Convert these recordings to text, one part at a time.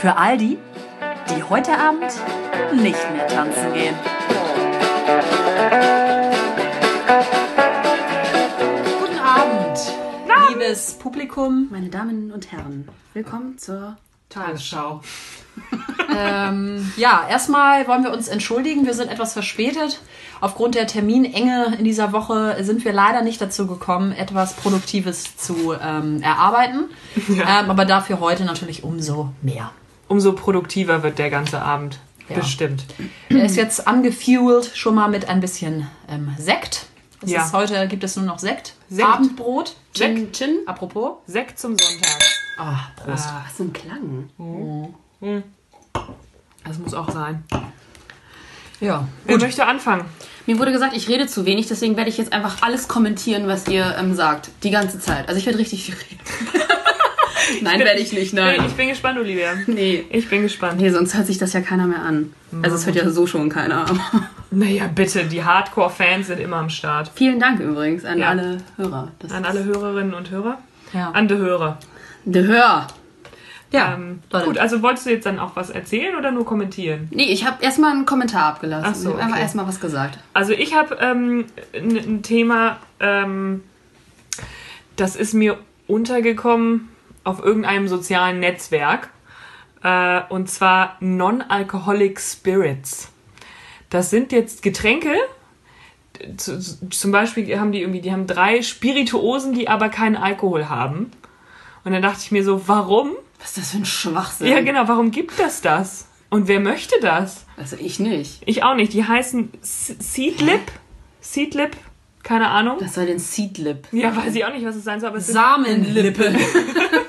Für all die, die heute Abend nicht mehr tanzen gehen. Guten Abend, liebes Publikum. Meine Damen und Herren, willkommen zur Tagesschau. ähm, ja, erstmal wollen wir uns entschuldigen. Wir sind etwas verspätet. Aufgrund der Terminenge in dieser Woche sind wir leider nicht dazu gekommen, etwas Produktives zu ähm, erarbeiten. Ja. Ähm, aber dafür heute natürlich umso mehr. Umso produktiver wird der ganze Abend. Ja. Bestimmt. Er ist jetzt angefuelt schon mal mit ein bisschen ähm, Sekt. Es Ja. ist, heute gibt es nur noch Sekt. Sekt. Abendbrot. Chin Chin. Apropos. Sekt zum Sonntag. Ah, Prost. Was für ein Klang. Das muss auch sein. Ja. Wer möchte anfangen? Mir wurde gesagt, ich rede zu wenig, deswegen werde ich jetzt einfach alles kommentieren, was ihr ähm, sagt. Die ganze Zeit. Also ich werde richtig viel reden. nein, werde ich nicht, Nee, nein. ich bin gespannt, Olivia. Nee. Ich bin gespannt. Nee, sonst hört sich das ja keiner mehr an. Also es hört ja so schon keiner. aber- Naja, bitte, die Hardcore-Fans sind immer am Start. Vielen Dank übrigens an Ja. alle Hörer. Das An alle Hörerinnen und Hörer. Ja. An die Hörer. De Hör. ja. Ähm, gut, also wolltest du jetzt dann auch was erzählen oder nur kommentieren? Nee, ich habe erstmal einen Kommentar abgelassen. Ach so, Ich hab einfach okay. erstmal was gesagt. Also ich habe ähm, ein, ein Thema, ähm, das ist mir untergekommen auf irgendeinem sozialen Netzwerk. Äh, und zwar Non-Alcoholic Spirits. Das sind jetzt Getränke. zu- zu- Zum Beispiel haben die irgendwie, die haben drei Spirituosen, die aber keinen Alkohol haben. Und dann dachte ich mir so, warum? Was ist das für ein Schwachsinn? Ja, genau, warum gibt das das? Und wer möchte das? Also ich nicht. Ich auch nicht. Die heißen Seedlip. Seedlip. Keine Ahnung. Das soll den Seedlip. Ja, weiß ich auch nicht, was es sein soll, aber es Samenlippe.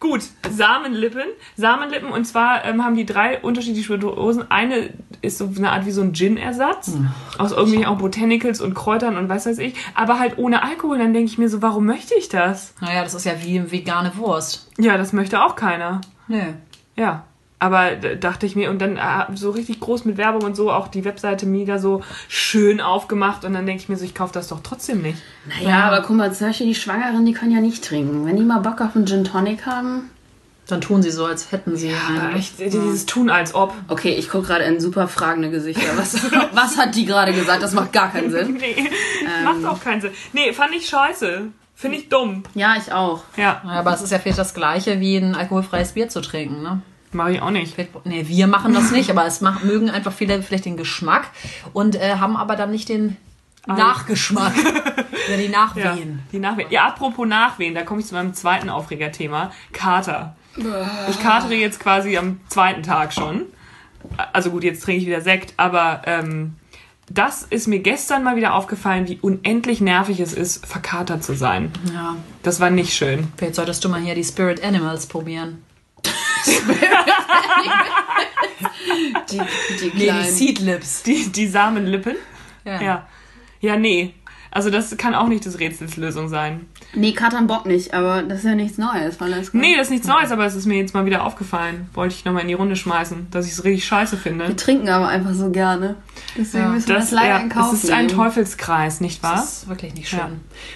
gut. Samenlippen. Samenlippen und zwar ähm, haben die drei unterschiedliche Spirituosen. Eine ist so eine Art wie so ein Gin-Ersatz. aus irgendwelchen auch Botanicals und Kräutern und was weiß ich. Aber halt ohne Alkohol. Dann denke ich mir so, warum möchte ich das? Naja, das ist ja wie vegane Wurst. Ja, das möchte auch keiner. Nö. Ja. Aber dachte ich mir, und dann äh, so richtig groß mit Werbung und so, auch die Webseite mega so schön aufgemacht. Und dann denke ich mir so, ich kaufe das doch trotzdem nicht. Naja, aber guck mal, zum Beispiel die Schwangeren, die können ja nicht trinken. Wenn die mal Bock auf einen Gin Tonic haben. Dann tun sie so, als hätten sie einen. Echt, dieses Tun als ob. Okay, ich gucke gerade in super fragende Gesichter. Was, was hat die gerade gesagt? Das macht gar keinen Sinn. Nee, macht auch keinen Sinn. Nee, fand ich scheiße. Finde ich dumm. Ja, ich auch. Ja, Ja, aber es ist ja vielleicht das Gleiche, wie ein alkoholfreies Bier zu trinken, ne? Mache ich auch nicht. Vielleicht, nee, wir machen das nicht, aber es macht, mögen einfach viele vielleicht den Geschmack und äh, haben aber dann nicht den Nachgeschmack oder die Ja, Nachwehen. die Nachwehen. Ja, apropos Nachwehen, da komme ich zu meinem zweiten Aufregerthema. Kater. Ich katere jetzt quasi am zweiten Tag schon. Also gut, jetzt trinke ich wieder Sekt, aber ähm, das ist mir gestern mal wieder aufgefallen, wie unendlich nervig es ist, verkatert zu sein. Ja. Das war nicht schön. Vielleicht solltest du mal hier die Spirit Animals probieren. Die, die Nee, die. Seedlips. Die, die Samenlippen. Ja. Ja. Ja, nee. Also das kann auch nicht des Rätsels Lösung sein. nee, Katern Bock nicht, aber das ist ja nichts Neues. Weil das Nee, das ist nichts Neues, aber es ist mir jetzt mal wieder aufgefallen. Wollte ich nochmal in die Runde schmeißen, dass ich es richtig scheiße finde. Wir trinken aber einfach so gerne. Deswegen Ja. müssen wir das, Das, leider ja, in Kauf das ist ein. Teufelskreis, nicht wahr? Das ist wirklich nicht schön. Ja.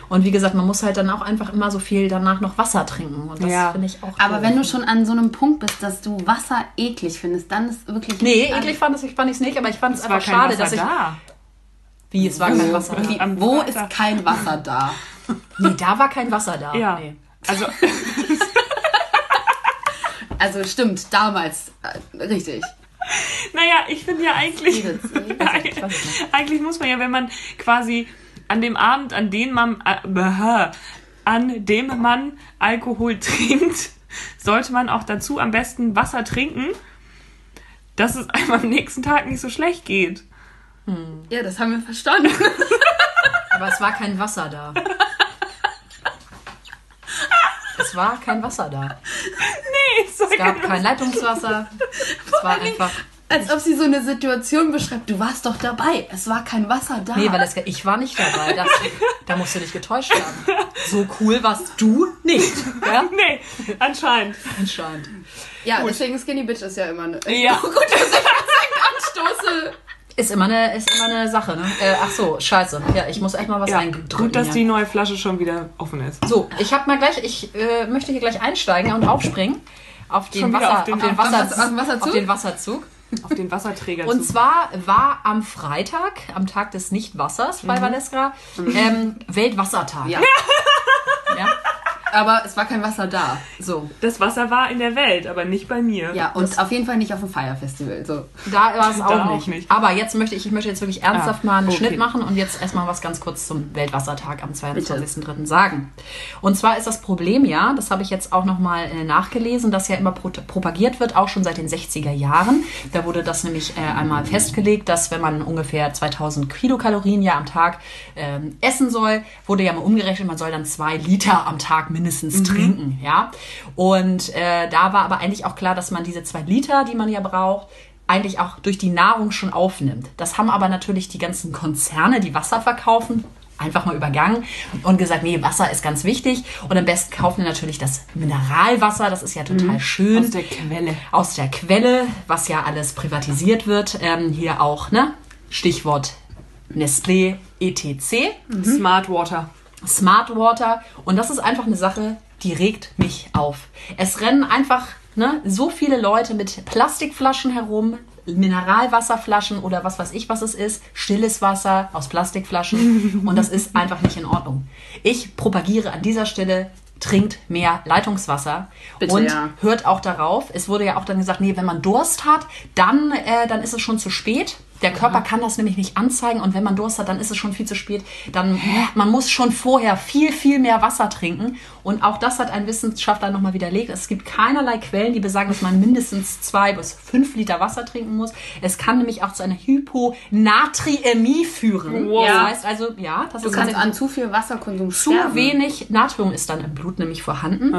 Und wie gesagt, man muss halt dann auch einfach immer so viel danach noch Wasser trinken. Und das Ja. finde ich auch Aber wenn du schon an so einem Punkt bist, dass du Wasser eklig findest, dann ist wirklich. Nee, eklig fand ich es nicht, aber ich fand es einfach kein schade, Wasser dass ich. da. Wie, es war kein Wasser da. Wie, wo ist kein Wasser da? Nee, da war kein Wasser da. Ja. Nee. Also, Also stimmt, damals. Äh, richtig. naja, ich finde ja eigentlich, eigentlich muss man ja, wenn man quasi an dem Abend, an dem man, äh, an dem man Alkohol trinkt, sollte man auch dazu am besten Wasser trinken, dass es einem am nächsten Tag nicht so schlecht geht. Ja, das haben wir verstanden. Aber es war kein Wasser da. Es war kein Wasser da. Nee, es war Es gab kein- kein Leitungswasser. Es war einfach. Als ob sie so eine Situation beschreibt. Du warst doch dabei. Es war kein Wasser da. Nee, weil es, ich war nicht dabei. Das, da musst du dich getäuscht haben. So cool warst du nicht. Ja? Nee, anscheinend. Anscheinend. ja, deswegen Skinny Bitch ist ja immer eine. Ja. Oh, gut, dass ich anstoße. Ist immer eine, ist immer eine Sache, ne? Äh, ach so, scheiße. Ja, ich muss echt mal was Ja, eindrücken. gut, dass hier. die neue Flasche schon wieder offen ist. So, ich habe mal gleich, ich äh, möchte hier gleich einsteigen und aufspringen. auf den, Wasser, auf den- auf den, auf Wasser, Wasser- auf den Wasserzug? auf den Wasserzug. Auf den Wasserträger Und zwar war am Freitag, am Tag des Nichtwassers bei Valeska, ähm, Weltwassertag. Ja. Ja. Aber es war kein Wasser da. So. Das Wasser war in der Welt, aber nicht bei mir. Ja, und auf jeden Fall nicht auf dem Fire Festival. So. Da war es auch, Da auch nicht. nicht. Aber jetzt möchte ich, ich möchte jetzt wirklich ernsthaft Ah, mal einen okay. Schnitt machen und jetzt erstmal was ganz kurz zum Weltwassertag am 22.03. sagen. Und zwar ist das Problem ja, das habe ich jetzt auch nochmal äh, nachgelesen, dass ja immer pro propagiert wird, auch schon seit den 60er Jahren. Da wurde das nämlich äh, einmal festgelegt, dass wenn man ungefähr 2000 Kilokalorien ja am Tag ähm, essen soll, wurde ja mal umgerechnet, man soll dann zwei Liter am Tag mindestens trinken, ja. Und äh, da war aber eigentlich auch klar, dass man diese zwei Liter, die man ja braucht, eigentlich auch durch die Nahrung schon aufnimmt. Das haben aber natürlich die ganzen Konzerne, die Wasser verkaufen, einfach mal übergangen und gesagt, nee, Wasser ist ganz wichtig und am besten kaufen wir natürlich das Mineralwasser, das ist ja total schön. Mhm. Aus der Quelle. Aus der Quelle, was ja alles privatisiert wird. Ähm, hier auch, ne? Stichwort Nestlé, etc. Smart Water. Smart Water. Und das ist einfach eine Sache, die regt mich auf. Es rennen einfach ne, so viele Leute mit Plastikflaschen herum, Mineralwasserflaschen oder was weiß ich, was es ist, stilles Wasser aus Plastikflaschen. Und das ist einfach nicht in Ordnung. Ich propagiere an dieser Stelle, trinkt mehr Leitungswasser Bitte, und ja. hört auch darauf. Es wurde ja auch dann gesagt, nee, wenn man Durst hat, dann, äh, dann ist es schon zu spät. Der Körper kann das nämlich nicht anzeigen und wenn man Durst hat, dann ist es schon viel zu spät. Dann man muss schon vorher viel viel mehr Wasser trinken und auch das hat ein Wissenschaftler nochmal widerlegt. Es gibt keinerlei Quellen, die besagen, dass man mindestens zwei bis fünf Liter Wasser trinken muss. Es kann nämlich auch zu einer Hyponatriämie führen. Wow. Das heißt also, ja, das Du ist kannst an zu viel Wasserkonsum zu sterben. wenig Natrium ist dann im Blut nämlich vorhanden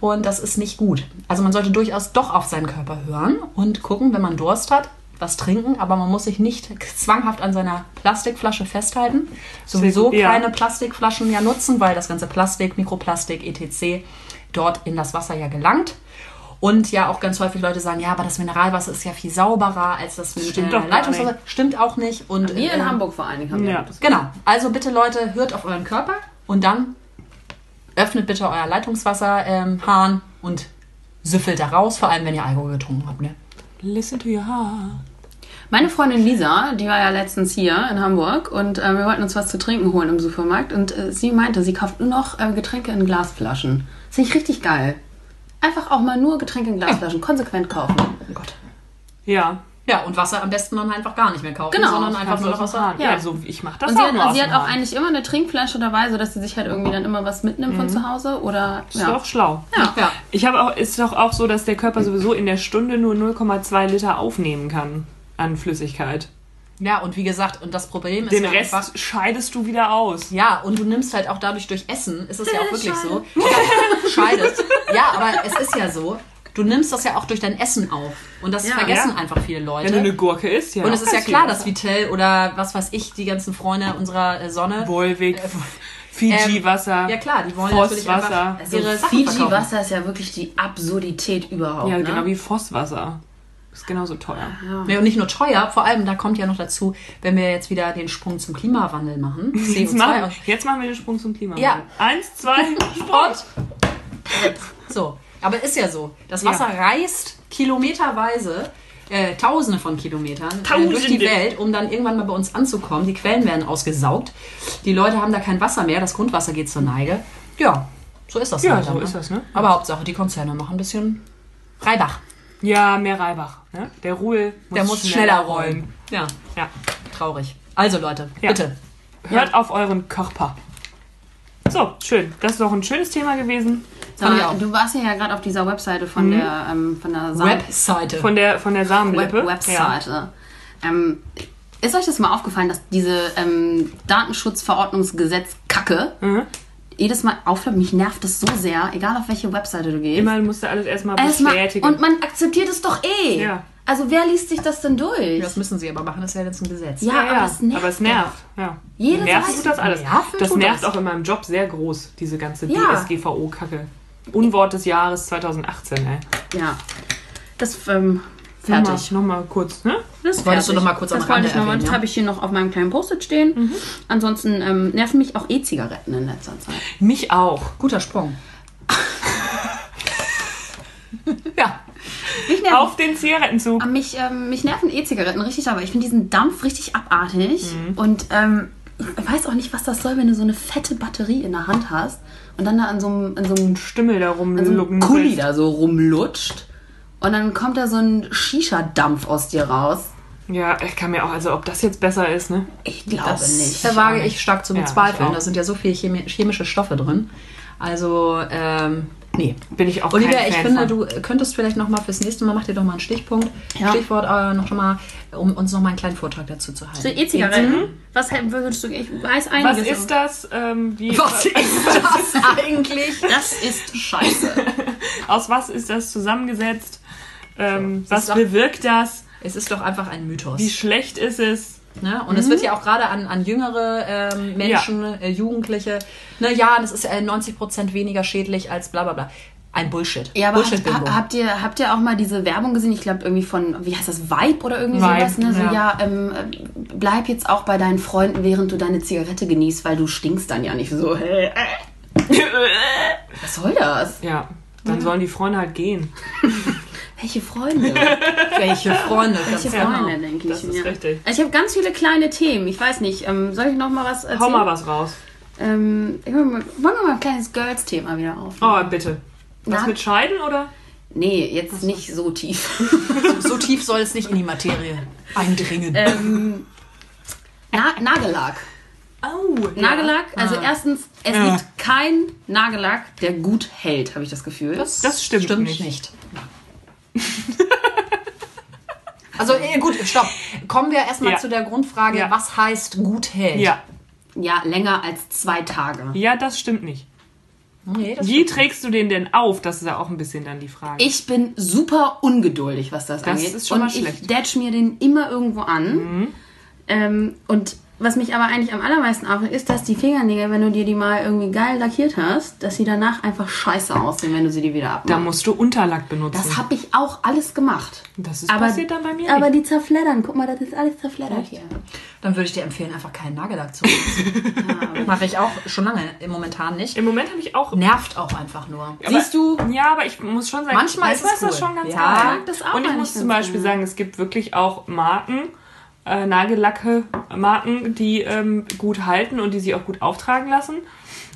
und das ist nicht gut. Also man sollte durchaus doch auf seinen Körper hören und gucken, wenn man Durst hat, was trinken, aber man muss sich nicht zwanghaft an seiner Plastikflasche festhalten. Sowieso gut, ja. keine Plastikflaschen ja nutzen, weil das ganze Plastik, Mikroplastik, etc. dort in das Wasser ja gelangt. Und ja auch ganz häufig Leute sagen, ja, aber das Mineralwasser ist ja viel sauberer als das Stimmt äh, Leitungswasser. nicht. Stimmt auch nicht. Und, Wir in äh, Hamburg vor allen Dingen haben wir Ja. das. Genau. Also bitte Leute, hört auf euren Körper und dann öffnet bitte euer Leitungswasserhahn ähm, Hahn und süffelt da raus, vor allem wenn ihr Alkohol getrunken habt. Ne? Listen to your heart. Meine Freundin Lisa, die war ja letztens hier in Hamburg und äh, wir wollten uns was zu trinken holen im Supermarkt und äh, sie meinte, sie kauft nur noch äh, Getränke in Glasflaschen. Das finde ich richtig geil. Einfach auch mal nur Getränke in Glasflaschen, konsequent kaufen. Oh Gott. Ja. Ja, und Wasser am besten dann einfach gar nicht mehr kaufen, Genau. sondern einfach nur noch Wasser. Ja. Ja, so ich mach das Und sie auch hat, nur aus sie dem hat auch eigentlich immer eine Trinkflasche dabei, sodass sie sich halt irgendwie dann immer was mitnimmt von zu Hause oder Ist ja. doch schlau. Ja. Ja. Ich habe auch, ist doch auch so, dass der Körper sowieso in der Stunde nur 0,2 Liter aufnehmen kann an Flüssigkeit. ja, und wie gesagt, und das Problem ist Den ja Rest einfach... scheidest du wieder aus. Ja, und du nimmst halt auch dadurch durch Essen, ist es ja auch wirklich so. Scheidest. Ja, aber es ist ja so, du nimmst das ja auch durch dein Essen auf. Und das Ja. vergessen Ja. einfach viele Leute. Wenn du eine Gurke isst, ja. Und es ist ja klar, dass Vitell oder was weiß ich, die ganzen Freunde unserer äh, Sonne. Volvic, Fiji-Wasser. Ähm, Ja klar, die wollen natürlich einfach Wasser. Also. Fiji-Wasser ist ja wirklich die Absurdität überhaupt. Ja, ne? genau wie Fosswasser. Ist genauso teuer. Ja, und nicht nur teuer, vor allem, da kommt ja noch dazu, wenn wir jetzt wieder den Sprung zum Klimawandel machen. Jetzt CO2 machen, jetzt machen wir den Sprung zum Klima. Ja. Eins, zwei, Sport. So, aber ist ja so. Das Ja. Wasser reist kilometerweise, äh, tausende von Kilometern äh, durch die. Welt, um dann irgendwann mal bei uns anzukommen. Die Quellen werden ausgesaugt. Die Leute haben da kein Wasser mehr, das Grundwasser geht zur Neige. Ja, so ist das Ja, halt so dann, ist das, ne? Aber Hauptsache, die Konzerne machen ein bisschen Reibach. Ja, mehr Reibach. Ne? Der Ruhl muss Der muss schneller rollen. Ja, Ja. traurig. Also Leute, Ja. bitte. Hört auf euren Körper. So, schön. Das ist doch ein schönes Thema gewesen. Sag auch. du warst ja gerade auf dieser Webseite von der ähm, von der Samen Webseite. Von der, von der Web Samenlippe. Ja. Webseite. Ähm, ist euch das mal aufgefallen, dass diese ähm, Datenschutzverordnungsgesetz Kacke Mhm. Jedes Mal aufhört? Mich nervt das so sehr, egal auf welche Webseite du gehst. Immer musst du alles erstmal Erstmal- bestätigen. und man akzeptiert es doch eh. Ja. Also wer liest sich das denn durch? das müssen sie aber machen, das ist ja jetzt ein Gesetz. Ja, aber das nervt aber es nervt. Ja. Jede Seite- tut das alles. Nerven das nervt das. auch in meinem Job sehr groß, diese ganze Ja. DSGVO-Kacke. Unwort des Jahres 2018, ey. Ja. Das ähm, fertig. Nochmal kurz, ne? Das wolltest du fertig. noch mal kurz am Das wollte Rande ich noch erwähnen, Das ja? habe ich hier noch auf meinem kleinen Post-it stehen. Mhm. Ansonsten ähm, nerven mich auch E-Zigaretten in letzter Zeit. Mich auch. Guter Sprung. ja, nerven, Auf den Zigarettenzug. mich, ähm, mich nerven E-Zigaretten richtig, aber ich finde diesen Dampf richtig abartig. Und ähm, ich weiß auch nicht, was das soll, wenn du so eine fette Batterie in der Hand hast und dann da an so einem, an so einem, Stimmel da an so. Kuli da so rumlutscht. Und dann kommt da so ein Shisha-Dampf aus dir raus. Ja, ich kann mir auch, also ob das jetzt besser ist, ne? Ich glaube Das nicht. Da wage ich stark zu Ja, bezweifeln. auch. da sind ja so viele chemi chemische Stoffe drin. Also, ähm, nee. Bin ich auch Olivia, kein ich Fan finde, von. du könntest vielleicht noch mal fürs nächste Mal, mach dir doch mal einen Stichpunkt, Ja. Stichwort äh, noch mal, um uns noch mal einen kleinen Vortrag dazu zu halten. So E-Zigaretten? Was hält- würdest du, ich weiß einiges. Was ist das? Ähm, wie, Was ist das eigentlich? Das ist scheiße. Aus was ist das zusammengesetzt? Ähm, das was ist doch- bewirkt das? Es ist doch einfach ein Mythos. Wie schlecht ist es? Ne? Und es wird ja auch gerade an, an jüngere ähm, Menschen, äh, Jugendliche, ne, ja, das ist ja 90% weniger schädlich als bla bla bla. Ein Bullshit. Ja, aber Bullshit habt, habt, ihr, habt ihr auch mal diese Werbung gesehen? Ich glaube irgendwie von, wie heißt das, Vibe oder irgendwie Vibe, sowas? Ne? So, ja. ja, ähm, äh, bleib jetzt auch bei deinen Freunden, während du deine Zigarette genießt, weil du stinkst dann ja nicht so. Hä, äh. Was soll das? ja, dann sollen die Freunde halt gehen. Welche Freunde? Welche Freunde? Welche genau. Freunde, denke ich. Das ist ja. richtig. Also ich habe ganz viele kleine Themen. Ich weiß nicht, ähm, soll ich noch mal was erzählen? Hau mal was raus. Ähm, ich wollen wir mal ein kleines Girls-Thema wieder auf? Oh, bitte. Was Na? mit Scheiden oder? Nee, jetzt nicht so tief. So tief soll es nicht in die Materie eindringen. ähm, Na Nagellack. Oh, Nagellack, also Ah. erstens, es Ja. gibt kein Nagellack, der gut hält, habe ich das Gefühl. das, das stimmt nicht. nicht. Also eh, gut, stopp. Kommen wir erstmal Ja. zu der Grundfrage, Ja. was heißt gut hält? Ja, ja, länger als zwei Tage. ja, das stimmt nicht. Nee, das Wie trägst du den denn auf? Das ist ja auch ein bisschen dann die Frage. Ich bin super ungeduldig, was das, angeht. ist schon und mal schlecht. Mhm. ich datch mir den immer irgendwo an. Ähm, und was mich aber eigentlich am allermeisten aufregt, ist, dass die Fingernägel, wenn du dir die mal irgendwie geil lackiert hast, dass sie danach einfach scheiße aussehen, wenn du sie dir wieder abmachst. da musst du Unterlack benutzen. das habe ich auch alles gemacht. Das ist passiert dann bei mir Aber nicht. die zerfleddern. Guck mal, das ist alles zerfleddert hier. Dann würde ich dir empfehlen, einfach keinen Nagellack zu benutzen. Mache ich auch schon lange, im momentan nicht. Im Moment habe ich auch. Nervt auch einfach nur. Aber- Siehst du? Ja, aber ich muss schon sagen, Manchmal ist es ist das cool. schon ganz Ja. geil. Das Und ich muss zum Beispiel gerne. sagen, es gibt wirklich auch Marken, äh, Nagellacke Marken, die ähm, gut halten und die sich auch gut auftragen lassen.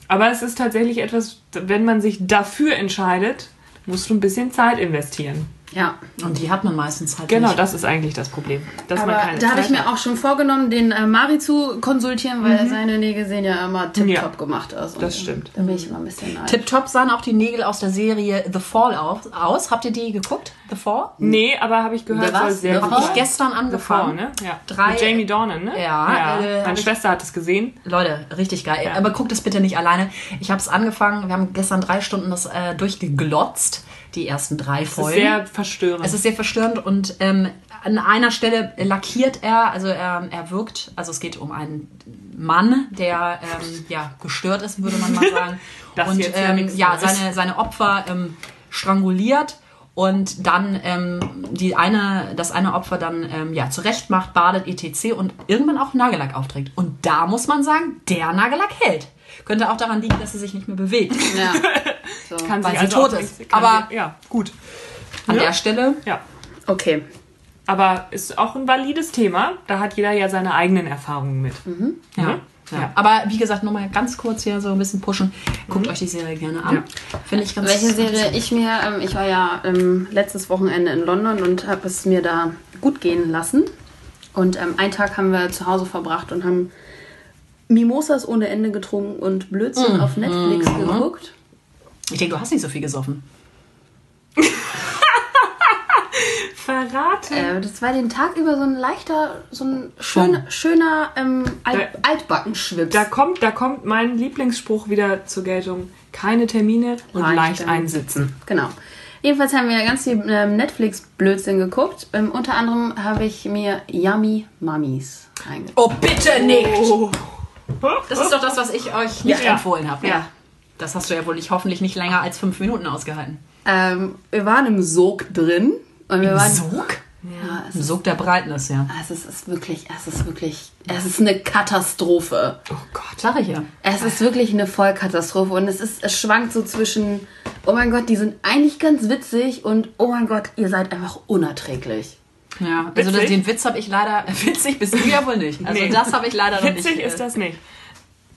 Aber es ist tatsächlich etwas, wenn man sich dafür entscheidet, musst du ein bisschen Zeit investieren. Ja. Und die hat man meistens halt Genau, nicht. das ist eigentlich das Problem. Dass man Aber keine da habe ich mir auch schon vorgenommen, den äh, Mari zu konsultieren, weil seine Nägel sehen ja immer tipptopp Ja. gemacht aus. Und, Das stimmt. Da bin ich immer ein bisschen neidisch. Tipptopp sahen auch die Nägel aus der Serie The Fall aus. aus. Habt ihr die geguckt? The Fall? Nee, aber habe ich gehört, soll sehr Fall? Ich gestern Fall, angefangen. ne? Ja. Drei- Mit Jamie Dornan, ne? Ja, äh, hab Meine ich- Schwester hat es gesehen. Leute, richtig geil. Ja. Aber guckt es bitte nicht alleine. Ich habe es angefangen. Wir haben gestern drei Stunden das äh, durchgeglotzt. Die ersten drei Folgen. sehr verstörend. Es ist sehr verstörend und ähm, an einer Stelle lackiert er, also er, er wirkt, also es geht um einen Mann, der ähm, ja gestört ist, würde man mal sagen. Das und jetzt ähm, ja, seine, seine Opfer ähm, stranguliert und dann ähm, die eine, das eine Opfer dann ähm, ja zurecht macht, badet etc. und irgendwann auch Nagellack aufträgt. Und da muss man sagen, der Nagellack hält. Könnte auch daran liegen, dass sie sich nicht mehr bewegt. Ja. So. kann weil sie also tot ist. Aber- sie- ja, gut. An Ja. der Stelle Ja. Okay. Aber ist auch ein valides Thema. Da hat jeder ja seine eigenen Erfahrungen mit. Ja. Mhm. Ja. Ja. Aber wie gesagt, nochmal ganz kurz hier so ein bisschen pushen. Guckt euch die Serie gerne an. Finde ich ganz Welche Serie ich mir, ähm, ich war ja ähm, letztes Wochenende in London und habe es mir da gut gehen lassen. Und ähm, einen Tag haben wir zu Hause verbracht und haben Mimosas ohne Ende getrunken und Blödsinn auf Netflix geguckt. Ich denke, du hast nicht so viel gesoffen. Verraten. Äh, das war den Tag über so ein leichter, so ein schön, schöner ähm, Alt Da- Altbackenschwips. Da kommt, da kommt mein Lieblingsspruch wieder zur Geltung. Keine Termine und Leicht leicht, einsitzen. Genau. Jedenfalls haben wir ganz viel ähm, Netflix-Blödsinn geguckt. Ähm, unter anderem habe ich mir Yummy Mummies reingezogen. Oh, bitte nicht! Das ist doch das, was ich euch nicht Ja. empfohlen habe. Ja. Das hast du ja wohl nicht, hoffentlich nicht länger als fünf Minuten ausgehalten. Ähm, wir waren im Sog drin. Und wir waren, Sog? Ja, es Im ist, Sog der Breitnis, ja. es ist, es ist wirklich, es ist wirklich, es ist eine Katastrophe. Oh Gott. Sag ich ja. Es ist wirklich eine Vollkatastrophe und es ist, es schwankt so zwischen oh mein Gott, die sind eigentlich ganz witzig und oh mein Gott, ihr seid einfach unerträglich. Ja, also Witzig? den Witz habe ich leider. Witzig bist du ja wohl nicht. Also Nee. das habe ich leider noch nicht. Witzig äh, ist das nicht.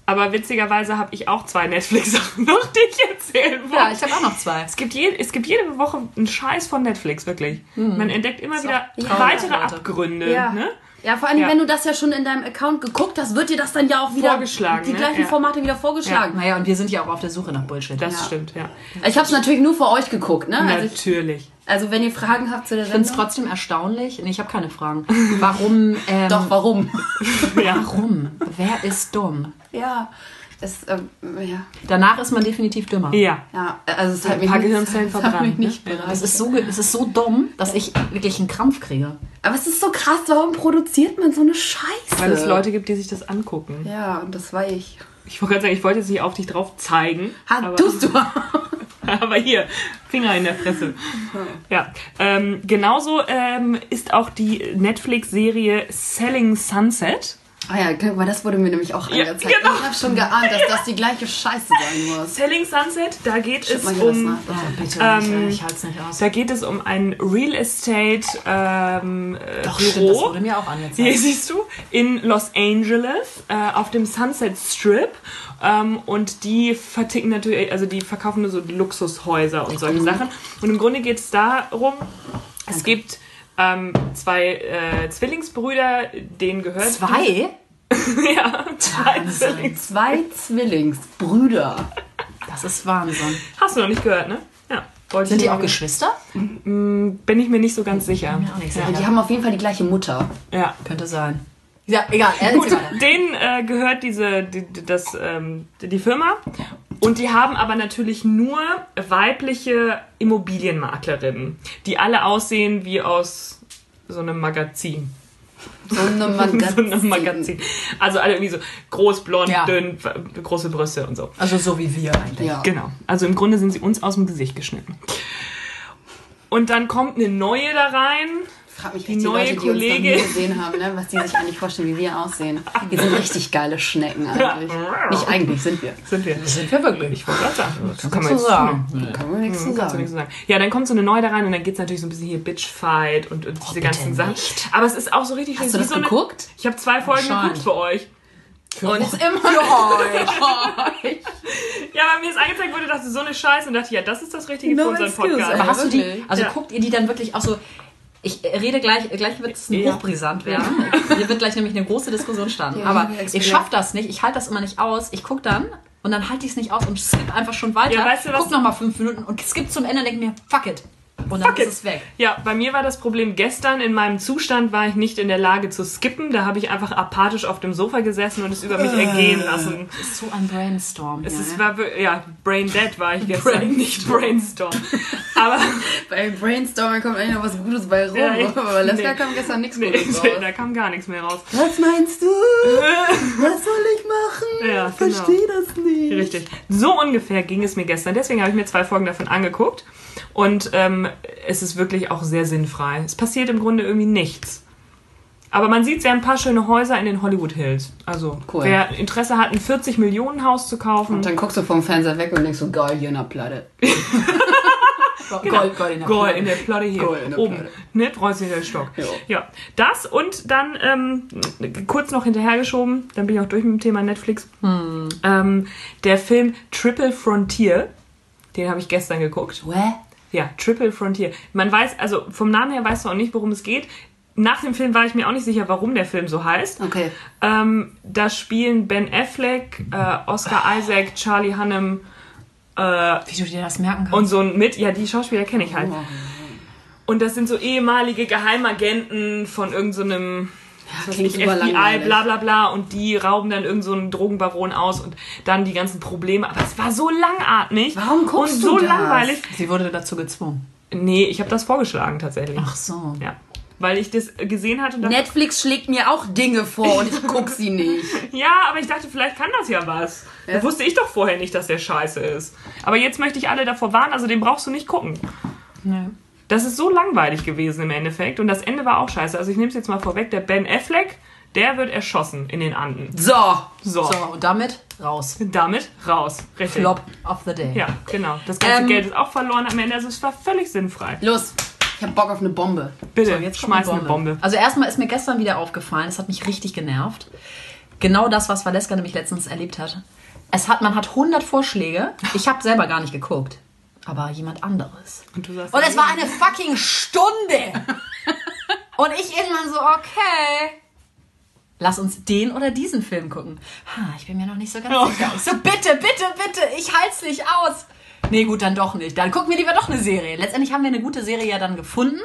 Aber witzigerweise habe ich auch zwei Netflix-Sachen noch, die ich erzählen wollte. Ja, ich habe auch noch zwei. Es gibt, je, es gibt jede Woche einen Scheiß von Netflix, wirklich. Man entdeckt immer wieder traurig, weitere Leute. Abgründe. Ja. Ne? Ja, vor allem, Ja. wenn du das ja schon in deinem Account geguckt hast, wird dir das dann ja auch wieder Vorgeschlagen, die ne? gleichen Ja. Formate wieder vorgeschlagen. Naja, und wir sind ja auch auf der Suche nach Bullshit. Das Ja. stimmt, ja. Ich habe es natürlich nur für euch geguckt, ne? Also, ich, Natürlich. Also wenn ihr Fragen habt zu der Ich finde es Sendung. trotzdem erstaunlich. Nee, ich habe keine Fragen. Warum? Ähm, Doch, warum? Warum? Wer ist dumm? ja, es, ähm, ja, Danach ist man definitiv dümmer. Ja. ja, also es hat Ein mich Gehirnzellen verbrannt, nicht ne? Es ist, so, es ist so dumm, dass ich wirklich einen Krampf kriege. Aber es ist so krass, warum produziert man so eine Scheiße? Weil es Leute gibt, die sich das angucken. Ja, und das war ich. Ich wollte gerade sagen, ich wollte jetzt nicht auf dich drauf zeigen. Ha, aber, tust du. aber hier, Finger in der Fresse. Ja. Ähm, genauso ähm, ist auch die Netflix-Serie Selling Sunset. Ah ja, guck mal, das wurde mir nämlich auch Ja, angezeigt. genau. Ich habe schon geahnt, dass das die gleiche Scheiße sein muss. Selling Sunset, da geht Schick es hier um... nach. bitte, Ähm, ich halte es nicht aus. Da geht es um ein Real Estate ähm, äh, Doch, Büro. stimmt, das wurde mir auch Hier angezeigt. siehst du, in Los Angeles äh, auf dem Sunset Strip. Ähm, und die verticken natürlich, also die verkaufen nur so Luxushäuser und solche Sachen. Und im Grunde geht es darum, es gibt ähm, zwei äh, Zwillingsbrüder, denen gehört. Zwei? ja, zwei Wahnsinn. Zwillings. Zwei Zwillingsbrüder. Das ist Wahnsinn. Hast du noch nicht gehört, ne? Ja. Wollte Sind die auch Geschwister? Bin ich mir nicht so ganz sicher. Mir auch nicht sicher. Ja, die haben auf jeden Fall die gleiche Mutter. Ja. Könnte sein. Ja, egal. Gut, denen äh, gehört diese, die, die- das, ähm, die Firma. Und die haben aber natürlich nur weibliche Immobilienmaklerinnen, die alle aussehen wie aus so einem Magazin. So eine So Magazin. einem Magazin. Also alle irgendwie so groß, blond, Ja. dünn, große Brüste und so. Also so wie wir eigentlich. Ja. Genau. Also im Grunde sind sie uns aus dem Gesicht geschnitten. Und dann kommt eine neue da rein. Frag mich Die die neue Leute, die uns noch Kollegin. gesehen haben, ne? was die sich eigentlich vorstellen, wie wir aussehen. Wir sind richtig geile Schnecken eigentlich. Nicht eigentlich, sind wir. Sind wir. Sind wir wirklich? Ich wollte gerade sagen. Das kann man jetzt du sagen. Kann man nichts sagen. nichts sagen. Ja, dann kommt so eine neue da rein und dann geht es natürlich so ein bisschen hier Bitchfight und, und diese bitte ganzen Sachen. nicht. Aber es ist auch so richtig Hast du das so eine- geguckt? Ich habe zwei Folgen Anscheinend. geguckt für euch. Und Immer ja, weil mir es angezeigt wurde, dachte so eine Scheiße und dachte, ja, das ist das Richtige No für unseren Podcast. Aber hast du die, also Ja. guckt ihr die dann wirklich auch so, ich rede gleich, gleich wird es Ja. hochbrisant werden. Hier wird gleich nämlich eine große Diskussion starten. Ja, Aber ja, ich schaffe das nicht, ich halte das immer nicht aus. Ich gucke dann und dann halte ich es nicht aus und skippe einfach schon weiter. Ja, weißt du was? guck nochmal fünf Minuten und skippe zum Ende und denke mir, fuck it. Und dann Fuck ist it. es weg. Ja, bei mir war das Problem gestern in meinem Zustand war ich nicht in der Lage zu skippen. Da habe ich einfach apathisch auf dem Sofa gesessen und es über mich ergehen lassen. Das ist so ein Brainstorm. Es hier, ist, war, ja, brain dead war ich gestern, Brainstorm. nicht brainstorm. Aber Bei Brainstorming kommt eigentlich noch was Gutes bei rum. Ja, ich- aber Leska nee. kam gestern nichts nee, Gutes raus. da kam gar nichts mehr raus. Was meinst du? Was soll ich machen? Ja, ich verstehe das nicht. Richtig. So ungefähr ging es mir gestern. Deswegen habe ich mir zwei Folgen davon angeguckt. Und ähm, es ist wirklich auch sehr sinnfrei. Es passiert im Grunde irgendwie nichts. Aber man sieht sehr ein paar schöne Häuser in den Hollywood Hills. Also, Cool. wer Interesse hat, ein 40 Millionen Haus zu kaufen, Und dann guckst du vom Fernseher weg und denkst so, geil, hier in der Platte. Gold, Gold in der Gold Platte. in der Platte hier. Gold in der oben. Platte. Ne, Preußischer Stock. Ja. ja. Das und dann ähm, kurz noch hinterhergeschoben, dann bin ich auch durch mit dem Thema Netflix. Hm. Ähm, der Film Triple Frontier, den habe ich gestern geguckt. Hä? Ja, Triple Frontier. Man weiß, also vom Namen her weißt du auch nicht, worum es geht. Nach dem Film war ich mir auch nicht sicher, warum der Film so heißt. Okay. Ähm, da spielen Ben Affleck, äh, Oscar Isaac, Charlie Hunnam äh, Wie du dir das merken kannst. und so ein mit. Ja, die Schauspieler kenne ich halt. Oh. Und das sind so ehemalige Geheimagenten von irgendeinem so nicht super FBI, bla bla bla. Und die rauben dann irgendeinen so einen Drogenbaron aus und dann die ganzen Probleme. Aber es war so langatmig. Warum guckst und du so das? langweilig. Sie wurde dazu gezwungen. Nee, ich habe das vorgeschlagen tatsächlich. Ach so. Ja. Weil ich das gesehen hatte Netflix schlägt mir auch Dinge vor und ich guck sie nicht. ja, aber ich dachte, vielleicht kann das ja was. Ja. Da wusste ich doch vorher nicht, dass der scheiße ist. Aber jetzt möchte ich alle davor warnen, also den brauchst du nicht gucken. Nee. Das ist so langweilig gewesen im Endeffekt und das Ende war auch scheiße. Also ich nehme es jetzt mal vorweg, der Ben Affleck, der wird erschossen in den Anden. So. So, So, und damit raus. damit raus. Richtig. Flop of the day. Ja, genau. Das ganze Ähm, Geld ist auch verloren am Ende, also es war völlig sinnfrei. Los. Ich hab Bock auf eine Bombe. Bitte, So, jetzt schmeiß eine Bombe. Also erstmal ist mir gestern wieder aufgefallen, es hat mich richtig genervt. Genau das, was Valeska nämlich letztens erlebt hat. Es hat, man hat 100 Vorschläge. Ich habe selber gar nicht geguckt. Aber jemand anderes. Und du sagst, Und es war eine fucking Stunde. Und ich irgendwann so, okay. Lass uns den oder diesen Film gucken. Ha, ich bin mir noch nicht so ganz Oh sicher. Ich so, bitte, bitte, bitte, ich halt's nicht aus. Nee, gut, dann doch nicht. Dann gucken wir lieber doch eine Serie. Letztendlich haben wir eine gute Serie ja dann gefunden.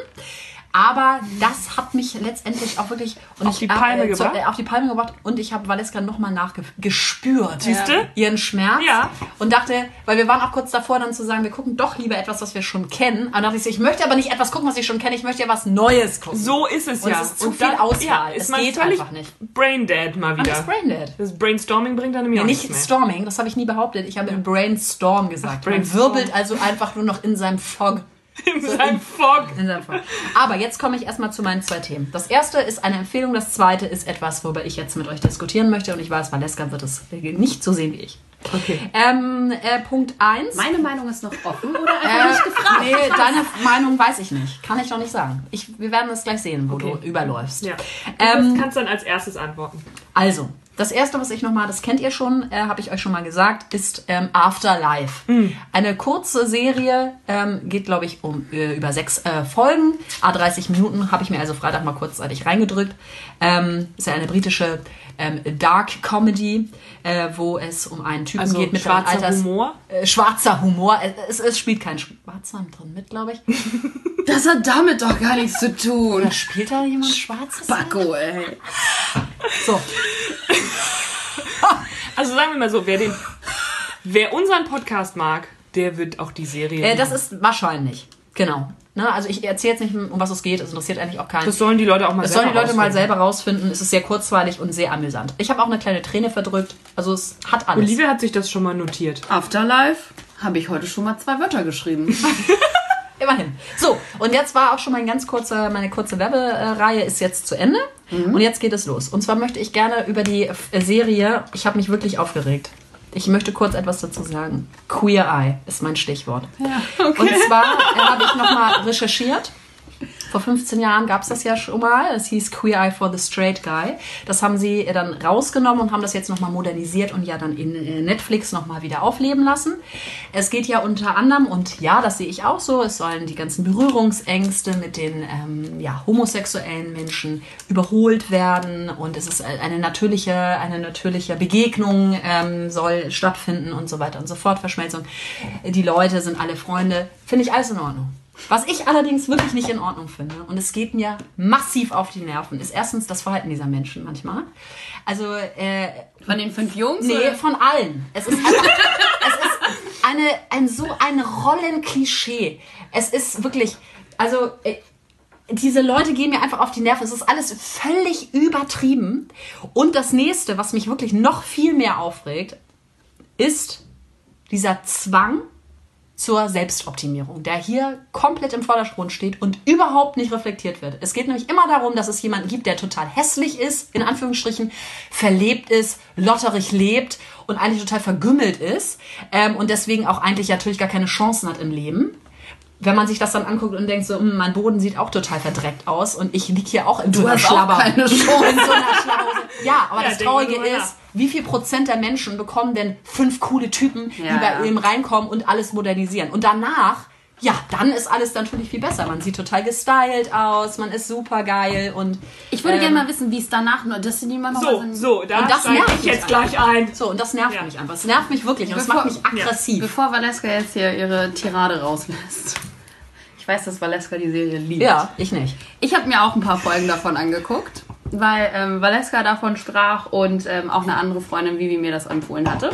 Aber das hat mich letztendlich auch wirklich und Auf ich, die Palme äh, zu- gebracht? äh, auf die Palme gebracht und ich habe Valeska nochmal nachgespürt. Siehste? Ihren Schmerz. Ja. Und dachte, weil wir waren auch kurz davor, dann zu sagen, wir gucken doch lieber etwas, was wir schon kennen. Und dann dachte ich, so, ich möchte aber nicht etwas gucken, was ich schon kenne, ich möchte ja was Neues gucken. So ist es Und ja. es ist zu viel Auswahl. Ja, Es ist man geht völlig einfach nicht. braindead mal Und wieder. das ist Braindead. Das Brainstorming bringt dann nämlich Ja, auch nicht. Storming, das habe ich nie behauptet. Ich habe Brainstorm gesagt. Man Brainstorm. wirbelt also einfach nur noch in seinem Fog. In seinem Fog. In seinem Fog. Aber jetzt komme ich erstmal zu meinen zwei Themen. Das erste ist eine Empfehlung, das zweite ist etwas, worüber ich jetzt mit euch diskutieren möchte. Und ich weiß, Valeska wird es nicht so sehen wie ich. Okay. Ähm, äh, Punkt 1. Meine Meinung ist noch offen oder einfach nicht gefragt? Nee, deine Meinung weiß ich nicht. Kann ich doch nicht sagen. Ich, wir werden es gleich sehen, wo Okay. du überläufst. Ja. Ähm, du kannst dann als erstes antworten. Also, das erste, was ich nochmal, das kennt ihr schon, äh, habe ich euch schon mal gesagt, ist ähm, Afterlife. Eine kurze Serie, ähm, geht glaube ich um äh, über sechs äh, Folgen, a 30 Minuten, habe ich mir also Freitag mal kurzzeitig reingedrückt. Ähm, ist ja eine britische ähm, Dark Comedy, äh, wo es um einen Typen Also geht mit schwarzer Alters. Humor. Äh, schwarzer Humor. Es, es spielt kein Schwarzer drin mit, glaube ich. Das hat damit doch gar nichts zu tun. Oder spielt da jemand Schwarzes? Backo, ey. So, Also sagen wir mal so, wer den, wer unseren Podcast mag, der wird auch die Serie. Äh, das ist wahrscheinlich. Genau. Ne, also ich erzähle jetzt nicht, um was es geht. Es interessiert eigentlich auch keinen. das sollen die Leute auch mal Das sollen die selber Leute mal rausfinden. selber rausfinden. Es ist sehr kurzweilig und sehr amüsant. Ich habe auch eine kleine Träne verdrückt. Also es hat alles. Olivia hat sich das schon mal notiert. Afterlife habe ich heute schon mal zwei Wörter geschrieben. Immerhin. So, und jetzt war auch schon mein ganz kurze, meine kurze Werbereihe ist jetzt zu Ende. Und jetzt geht es los. Und zwar möchte ich gerne über die äh, Serie, ich habe mich wirklich aufgeregt. Ich möchte kurz etwas dazu sagen. Queer Eye ist mein Stichwort. Ja, Und zwar äh, habe ich nochmal recherchiert. Vor 15 Jahren gab es das ja schon mal. Es hieß Queer Eye for the Straight Guy. Das haben sie äh, dann rausgenommen und haben das jetzt nochmal modernisiert und ja dann in äh, Netflix nochmal wieder aufleben lassen. Es geht ja unter anderem, und ja, das sehe ich auch so, es sollen die ganzen Berührungsängste mit den ähm, ja, homosexuellen Menschen überholt werden und es ist eine natürliche, eine natürliche Begegnung ähm, soll stattfinden und so weiter und so fort. Verschmelzung. Die Leute sind alle Freunde. Finde ich alles in Ordnung. Was ich allerdings wirklich nicht in Ordnung finde, und es geht mir massiv auf die Nerven, ist erstens das Verhalten dieser Menschen manchmal. Also, äh, Von den fünf Jungs? nee, oder? von allen. Es ist einfach, es ist eine, ein, so ein Rollenklischee. Es ist wirklich, also, äh, diese Leute gehen mir einfach auf die Nerven. Es ist alles völlig übertrieben. Und das nächste, was mich wirklich noch viel mehr aufregt, ist dieser Zwang zur Selbstoptimierung, der hier komplett im Vordergrund steht und überhaupt nicht reflektiert wird. Es geht nämlich immer darum, dass es jemanden gibt, der total hässlich ist, in Anführungsstrichen, verlebt ist, lotterig lebt und eigentlich total vergümmelt ist ähm, und deswegen auch eigentlich natürlich gar keine Chancen hat im Leben. Wenn man sich das dann anguckt und denkt so, "Hm, mein Boden sieht auch total verdreckt aus und ich lieg hier auch in so einer Schlabber. keine Chance. In so einer Schlabberhose. Ja, aber Ja, das Traurige ist, wie viel Prozent der Menschen bekommen denn fünf coole Typen, Ja, die bei ja. ihm reinkommen und alles modernisieren. Und danach, ja, dann ist alles natürlich viel besser. Man sieht total gestylt aus, man ist super geil und Ich würde ähm, gerne mal wissen, wie es danach nur, dass sie noch So, was so, da Und das nervt ich jetzt gleich ein. so und das nervt Ja. mich einfach. Es nervt mich wirklich und es macht mich aggressiv. Bevor Valeska jetzt hier ihre Tirade rauslässt. Ich weiß, dass Valeska die Serie liebt. Ja, ich nicht. Ich habe mir auch ein paar Folgen davon angeguckt, weil ähm, Valeska davon sprach und ähm, auch eine andere Freundin Vivi mir das empfohlen hatte.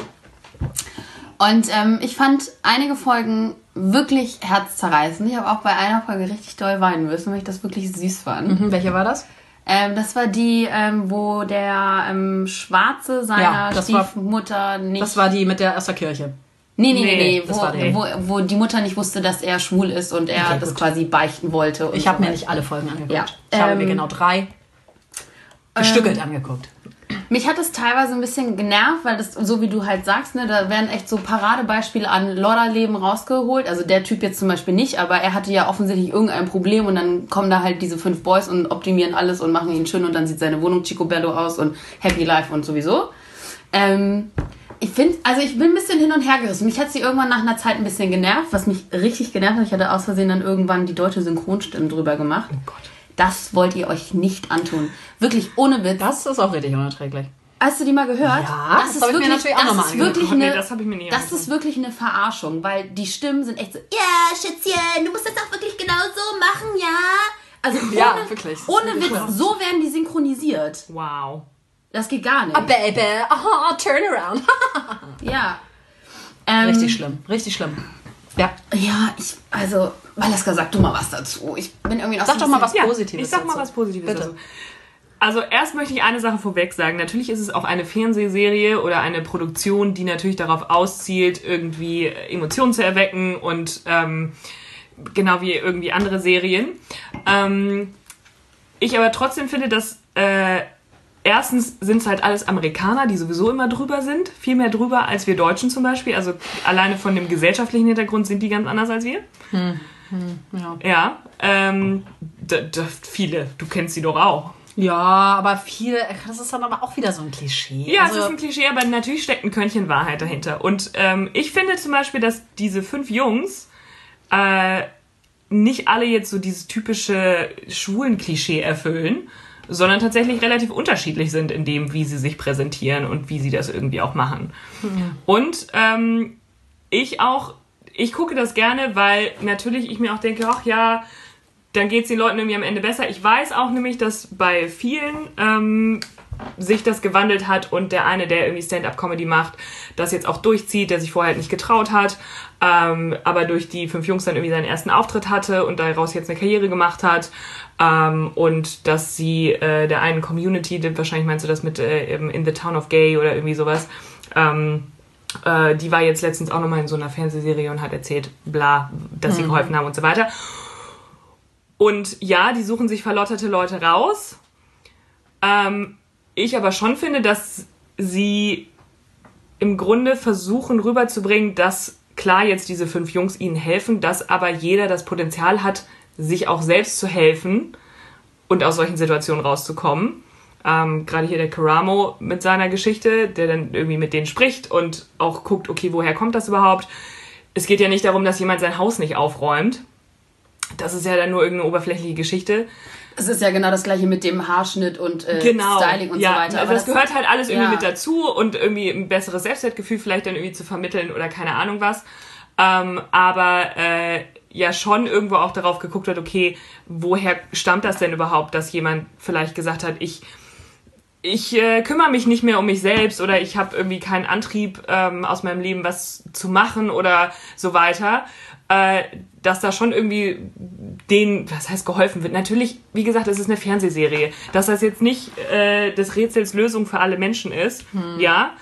Und ähm, ich fand einige Folgen wirklich herzzerreißend. Ich habe auch bei einer Folge richtig doll weinen müssen, weil ich das wirklich süß fand. Mhm, welche war das? Ähm, das war die, ähm, wo der ähm, Schwarze seiner Ja, das war- Stiefmutter nicht. Das war die mit der aus der Kirche. Nee, nee, nee, Nee, nee, wo, die. wo, wo die Mutter nicht wusste, dass er schwul ist und er Okay, das gut. quasi beichten wollte. Ich habe so mir nicht alle Folgen angeguckt. Ja, Ich habe ähm, mir genau drei. gestückelt angeguckt. Mich hat es teilweise ein bisschen genervt, weil das, so wie du halt sagst, ne, da werden echt so Paradebeispiele an Lorda-Leben rausgeholt. Also der Typ jetzt zum Beispiel nicht, aber er hatte ja offensichtlich irgendein Problem und dann kommen da halt diese fünf Boys und optimieren alles und machen ihn schön und dann sieht seine Wohnung Chicobello aus und Happy Life und sowieso. Ähm, ich finde, also ich bin ein bisschen hin und her gerissen. Mich hat sie irgendwann nach einer Zeit ein bisschen genervt, was mich richtig genervt hat. Ich hatte aus Versehen dann irgendwann die deutsche Synchronstimme drüber gemacht. Oh Gott. Das wollt ihr euch nicht antun. Wirklich ohne Witz. Das ist auch richtig unerträglich. Hast du die mal gehört? Ja, das, das ist hab ich mir wirklich, natürlich auch das noch mal ist angehört. wirklich Oh, nee, eine, das mir das ist wirklich eine Verarschung, weil die Stimmen sind echt so, ja, Schätzchen, du musst das auch wirklich genau so machen, ja. Also ohne, Ja, wirklich. ohne Wirklich Witz, so werden die synchronisiert. Wow. Das geht gar nicht. Ah, Baby, aha, turn around. Ja. Ähm, richtig schlimm, richtig schlimm. Ja. Ja, ich, also, Valeska, sag du mal was dazu. Ich bin irgendwie noch Sag so doch mal was bisschen- Ja, Positives. ich sag mal dazu. was Positives Bitte. dazu. Also erst möchte ich eine Sache vorweg sagen. Natürlich ist es auch eine Fernsehserie oder eine Produktion, die natürlich darauf auszielt, irgendwie Emotionen zu erwecken und ähm, genau wie irgendwie andere Serien. Ähm, ich aber trotzdem finde, dass äh, erstens sind es halt alles Amerikaner, die sowieso immer drüber sind, viel mehr drüber als wir Deutschen zum Beispiel. Also alleine von dem gesellschaftlichen Hintergrund sind die ganz anders als wir. Ja. Ja, ähm, viele, du kennst sie doch auch. ja, aber viel, das ist dann aber auch wieder so ein Klischee. Ja, also, es ist ein Klischee, aber natürlich steckt ein Körnchen Wahrheit dahinter. Und ähm, ich finde zum Beispiel, dass diese fünf Jungs äh, nicht alle jetzt so dieses typische schwulen Klischee erfüllen, sondern tatsächlich relativ unterschiedlich sind in dem, wie sie sich präsentieren und wie sie das irgendwie auch machen. Und ähm, ich auch, ich gucke das gerne, weil natürlich ich mir auch denke, ach ja, dann geht es den Leuten irgendwie am Ende besser. Ich weiß auch nämlich, dass bei vielen ähm, sich das gewandelt hat und der eine, der irgendwie Stand-up-Comedy macht, das jetzt auch durchzieht, der sich vorher halt nicht getraut hat, ähm, aber durch die fünf Jungs dann irgendwie seinen ersten Auftritt hatte und daraus jetzt eine Karriere gemacht hat. Ähm, und dass sie äh, der einen Community, wahrscheinlich meinst du das mit äh, In the Town of Gay oder irgendwie sowas, ähm, äh, die war jetzt letztens auch nochmal in so einer Fernsehserie und hat erzählt, bla, dass sie geholfen haben und so weiter. Und ja, die suchen sich verlotterte Leute raus. Ähm, ich aber schon finde, dass sie im Grunde versuchen rüberzubringen, dass klar jetzt diese fünf Jungs ihnen helfen, dass aber jeder das Potenzial hat, sich auch selbst zu helfen und aus solchen Situationen rauszukommen. Ähm, Gerade hier der Karamo mit seiner Geschichte, der dann irgendwie mit denen spricht und auch guckt, okay, woher kommt das überhaupt? Es geht ja nicht darum, dass jemand sein Haus nicht aufräumt. Das ist ja dann nur irgendeine oberflächliche Geschichte. Es ist ja genau das gleiche mit dem Haarschnitt und äh, Genau. Styling und ja, so weiter. Also das, gehört halt alles irgendwie ja. mit dazu und irgendwie ein besseres Selbstwertgefühl vielleicht dann irgendwie zu vermitteln oder keine Ahnung was. Ähm, aber äh, ja schon irgendwo auch darauf geguckt hat, okay, woher stammt das denn überhaupt, dass jemand vielleicht gesagt hat, ich ich äh, kümmere mich nicht mehr um mich selbst oder ich habe irgendwie keinen Antrieb ähm, aus meinem Leben was zu machen oder so weiter, äh, dass da schon irgendwie denen, was heißt geholfen wird. Natürlich, wie gesagt, es ist eine Fernsehserie, dass das jetzt nicht äh, des Rätsels Lösung für alle Menschen ist, ja.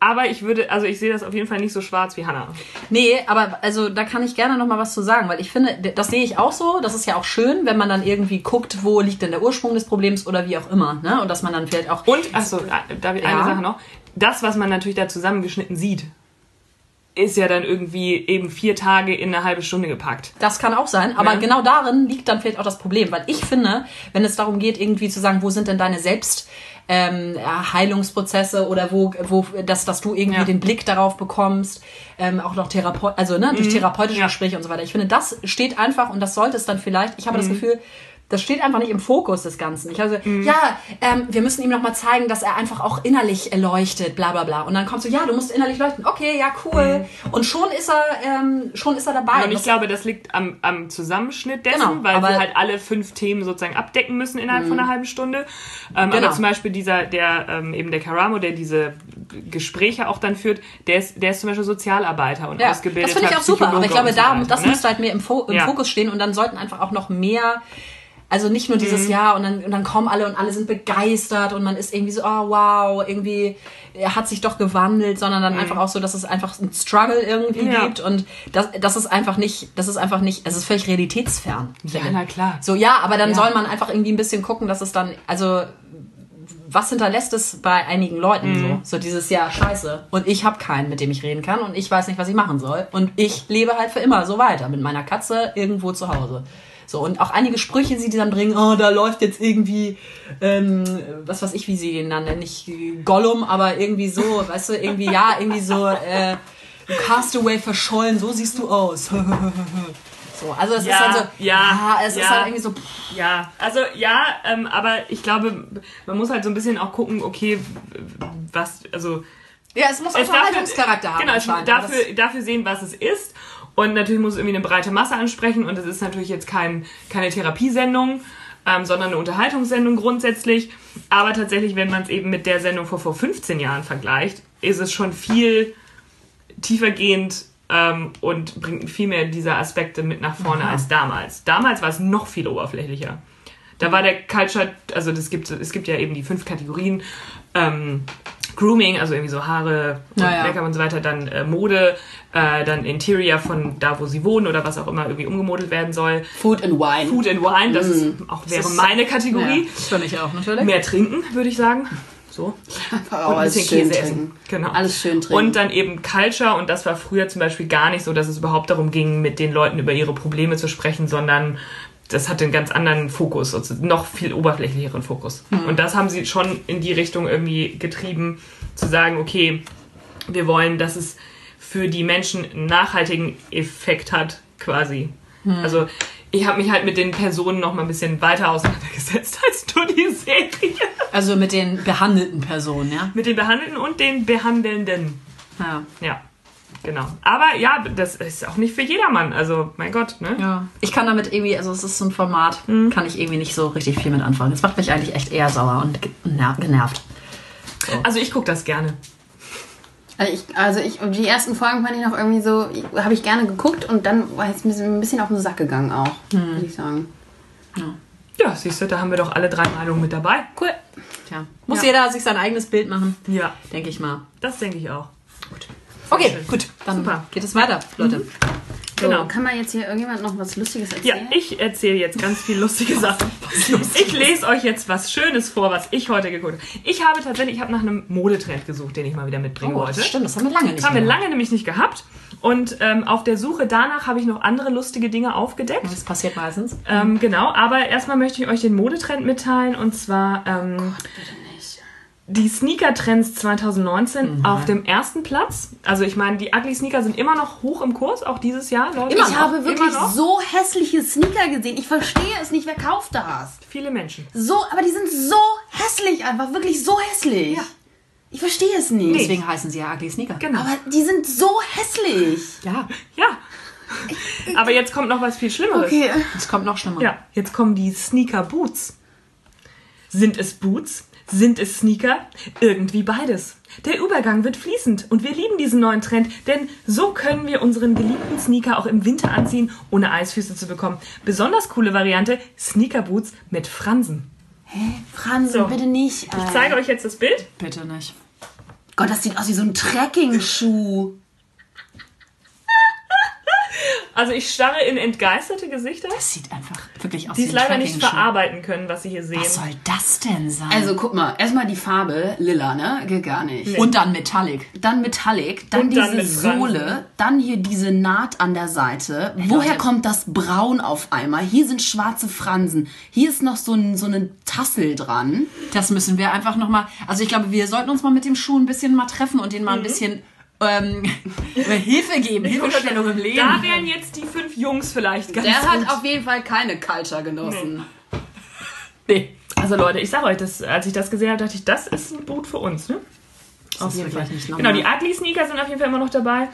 Aber ich würde, also ich sehe das auf jeden Fall nicht so schwarz wie Hannah. Nee, aber also da kann ich gerne noch mal was zu sagen, weil ich finde, das sehe ich auch so. Das ist ja auch schön, wenn man dann irgendwie guckt, wo liegt denn der Ursprung des Problems oder wie auch immer, ne? Und dass man dann vielleicht auch Und, achso, da eine Ja. Sache noch. Das, was man natürlich da zusammengeschnitten sieht, ist ja dann irgendwie eben vier Tage in eine halbe Stunde gepackt. Das kann auch sein, aber Ja. genau darin liegt dann vielleicht auch das Problem, weil ich finde, wenn es darum geht, irgendwie zu sagen, wo sind denn deine Selbst ähm, Heilungsprozesse oder wo, wo dass, dass du irgendwie Ja. den Blick darauf bekommst, ähm, auch noch Therapeut, also ne, durch therapeutische Mhm. Ja. Gespräche und so weiter. Ich finde, das steht einfach und das sollte es dann vielleicht. Ich habe Mhm. das Gefühl, das steht einfach nicht im Fokus des Ganzen. Ich also, Mhm. ja, ähm, wir müssen ihm noch mal zeigen, dass er einfach auch innerlich leuchtet, bla bla bla. Und dann kommst du, ja, du musst innerlich leuchten. Okay, ja, cool. Und schon ist er, ähm, schon ist er dabei. Mhm. Und ich Das- glaube, das liegt am, am Zusammenschnitt dessen, Genau, weil sie halt alle fünf Themen sozusagen abdecken müssen innerhalb von einer halben Stunde. Ähm, Genau. Aber zum Beispiel dieser, der ähm, eben der Karamo, der diese Gespräche auch dann führt, der ist, der ist zum Beispiel Sozialarbeiter und Ja, ausgebildet. das finde ich auch super, aber ich glaube, da, das ne? müsste halt mehr im, Fo im Ja. Fokus stehen und dann sollten einfach auch noch mehr, also nicht nur Mhm. dieses Jahr und dann, und dann kommen alle und alle sind begeistert und man ist irgendwie so, oh wow, irgendwie, er hat sich doch gewandelt, sondern dann einfach auch so, dass es einfach ein Struggle irgendwie Mhm. Ja. gibt und das, das ist einfach nicht, das ist einfach nicht, es ist völlig realitätsfern. Ja, na klar. So, ja, aber dann Ja. soll man einfach irgendwie ein bisschen gucken, dass es dann, also was hinterlässt es bei einigen Leuten so? So dieses Jahr scheiße. Und ich habe keinen, mit dem ich reden kann und ich weiß nicht, was ich machen soll. Und ich lebe halt für immer so weiter mit meiner Katze irgendwo zu Hause. So, und auch einige Sprüche, die dann bringen, oh, da läuft jetzt irgendwie, ähm, was weiß ich, wie sie den dann nennen, nicht Gollum, aber irgendwie so, weißt du, irgendwie, ja, irgendwie so, äh, Castaway verschollen, so siehst du aus. so, also es Ja, ist dann so, ja, es ist ja. halt irgendwie so, pff, Ja, also ja, ähm, aber ich glaube, man muss halt so ein bisschen auch gucken, okay, was, also ja, es muss es Unterhaltungscharakter haben. Genau, es dafür, dafür sehen, was es ist. Und natürlich muss es irgendwie eine breite Masse ansprechen. Und es ist natürlich jetzt kein, keine Therapiesendung, ähm, sondern eine Unterhaltungssendung grundsätzlich. Aber tatsächlich, wenn man es eben mit der Sendung vor, vor 15 Jahren vergleicht, ist es schon viel tiefergehend ähm, und bringt viel mehr dieser Aspekte mit nach vorne als damals. Damals war es noch viel oberflächlicher. Da war der Culture, also das gibt, es gibt ja eben die fünf Kategorien. Ähm, Grooming, also irgendwie so Haare und Ja, ja. Make-up und so weiter, dann äh, Mode, äh, dann Interior von da, wo sie wohnen oder was auch immer irgendwie umgemodelt werden soll. Food and Wine. Food and Wine, das ist auch wäre ist- meine ja, Kategorie. das finde ich auch natürlich. Mehr trinken, würde ich sagen. So. Oh, Und ein alles bisschen schön Käse trinken. essen. Genau. Alles schön trinken. Und dann eben Culture und das war früher zum Beispiel gar nicht so, dass es überhaupt darum ging, mit den Leuten über ihre Probleme zu sprechen, sondern das hatte einen ganz anderen Fokus, also noch viel oberflächlicheren Fokus. Und das haben sie schon in die Richtung irgendwie getrieben, zu sagen, okay, wir wollen, dass es für die Menschen einen nachhaltigen Effekt hat, quasi. Also ich habe mich halt mit den Personen noch mal ein bisschen weiter auseinandergesetzt als nur die Serie. Also mit den behandelten Personen, ja. Mit den Behandelten und den Behandelnden. Ja. Ja, genau. Aber ja, das ist auch nicht für jedermann. Also, mein Gott, ne? ja. Ich kann damit irgendwie, also es ist so ein Format, kann ich irgendwie nicht so richtig viel mit anfangen. Das macht mich eigentlich echt eher sauer und ge- ner- genervt. Also, ich gucke das gerne. Also ich, also ich, die ersten Folgen fand ich noch irgendwie so, habe ich gerne geguckt und dann war es mir ein bisschen auf den Sack gegangen auch, würde ich sagen. Ja, siehst du, da haben wir doch alle drei Meinungen mit dabei. Cool. Tja. Muss Ja. jeder sich sein eigenes Bild machen, Ja, denke ich mal. das denke ich auch. Okay, schön. gut. Dann Super. geht es weiter, Leute. So, Genau. kann man jetzt hier irgendjemand noch was Lustiges Ja, erzählen? ich erzähle jetzt ganz viel lustige Sachen. Ich lese euch jetzt was Schönes vor, was ich heute geguckt habe. Ich habe tatsächlich, ich habe nach einem Modetrend gesucht, den ich mal wieder mitbringen Oh, wollte. das stimmt, das haben wir lange nicht Das haben wir lange nämlich nicht gehabt. Und ähm, auf der Suche danach habe ich noch andere lustige Dinge aufgedeckt. Das passiert meistens. Ähm, genau, aber erstmal möchte ich euch den Modetrend mitteilen und zwar ähm, die Sneaker-Trends 2019 auf dem ersten Platz. Also ich meine, die Ugly Sneaker sind immer noch hoch im Kurs, auch dieses Jahr. Leute. ich habe wirklich so hässliche Sneaker gesehen. Ich verstehe es nicht, wer kauft das? viele Menschen. So, aber die sind so hässlich einfach, wirklich so hässlich. Ja. Ich verstehe es nicht. Deswegen heißen sie ja Ugly Sneaker. Genau. Aber die sind so hässlich. Ja, Ja. Aber jetzt kommt noch was viel Schlimmeres. Okay. es kommt noch schlimmer. Ja, jetzt kommen die Sneaker Boots. Sind es Boots? Sind es Sneaker? Irgendwie beides. Der Übergang wird fließend und wir lieben diesen neuen Trend, denn so können wir unseren geliebten Sneaker auch im Winter anziehen, ohne Eisfüße zu bekommen. Besonders coole Variante, Sneaker Boots mit Fransen. Fransen, So. bitte nicht. Ich zeige euch jetzt das Bild. Bitte nicht. Gott, das sieht aus wie so ein Trekking-Schuh. Also ich starre in entgeisterte Gesichter, Das sieht einfach wirklich aus die es ein leider nicht verarbeiten können, was sie hier sehen. Was soll das denn sein? Also guck mal, erstmal die Farbe, lila, ne? Geht gar nicht. und dann Metallic. Dann Metallic, dann Und diese dann. Sohle, dann hier diese Naht an der Seite. Woher Leute. kommt das Braun auf einmal? Hier sind schwarze Fransen. Hier ist noch so ein, so eine Tassel dran. Das müssen wir einfach nochmal. Also ich glaube, wir sollten uns mal mit dem Schuh ein bisschen mal treffen und den mal ein bisschen ähm, Hilfe geben, Hilfestellung im Leben. Da wären jetzt die fünf Jungs vielleicht ganz Der gut. hat auf jeden Fall keine Culture genossen. nee. Also Leute, ich sage euch, das, als ich das gesehen habe, dachte ich, das ist ein Boot für uns. Ne? Das ist wirklich nicht Genau, die Ugly Sneaker sind auf jeden Fall immer noch dabei.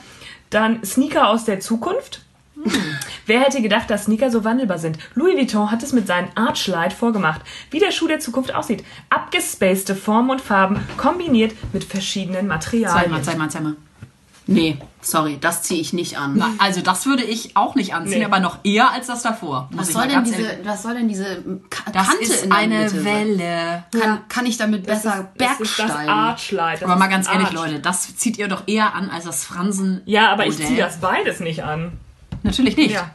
Dann Sneaker aus der Zukunft. Hm. Wer hätte gedacht, dass Sneaker so wandelbar sind? Louis Vuitton hat es mit seinen Archlight vorgemacht, wie der Schuh der Zukunft aussieht. Abgespacede Formen und Farben kombiniert mit verschiedenen Zeig Materialien. mal, zeig mal, zeig mal. Nee, sorry, das ziehe ich nicht an. Na, also das würde ich auch nicht anziehen, Nee. aber noch eher als das davor. was, soll denn diese, ehrlich- was soll denn diese Ka Das Kante ist in der eine Mitte? Welle. Kann, kann ich damit Das besser ist, das ist das Bergsteigen? Archlight. Das Aber mal ganz ehrlich, Arch. Leute, das zieht ihr doch eher an als das Fransen. Ja, aber ich ziehe das beides nicht an. Natürlich nicht. Ja,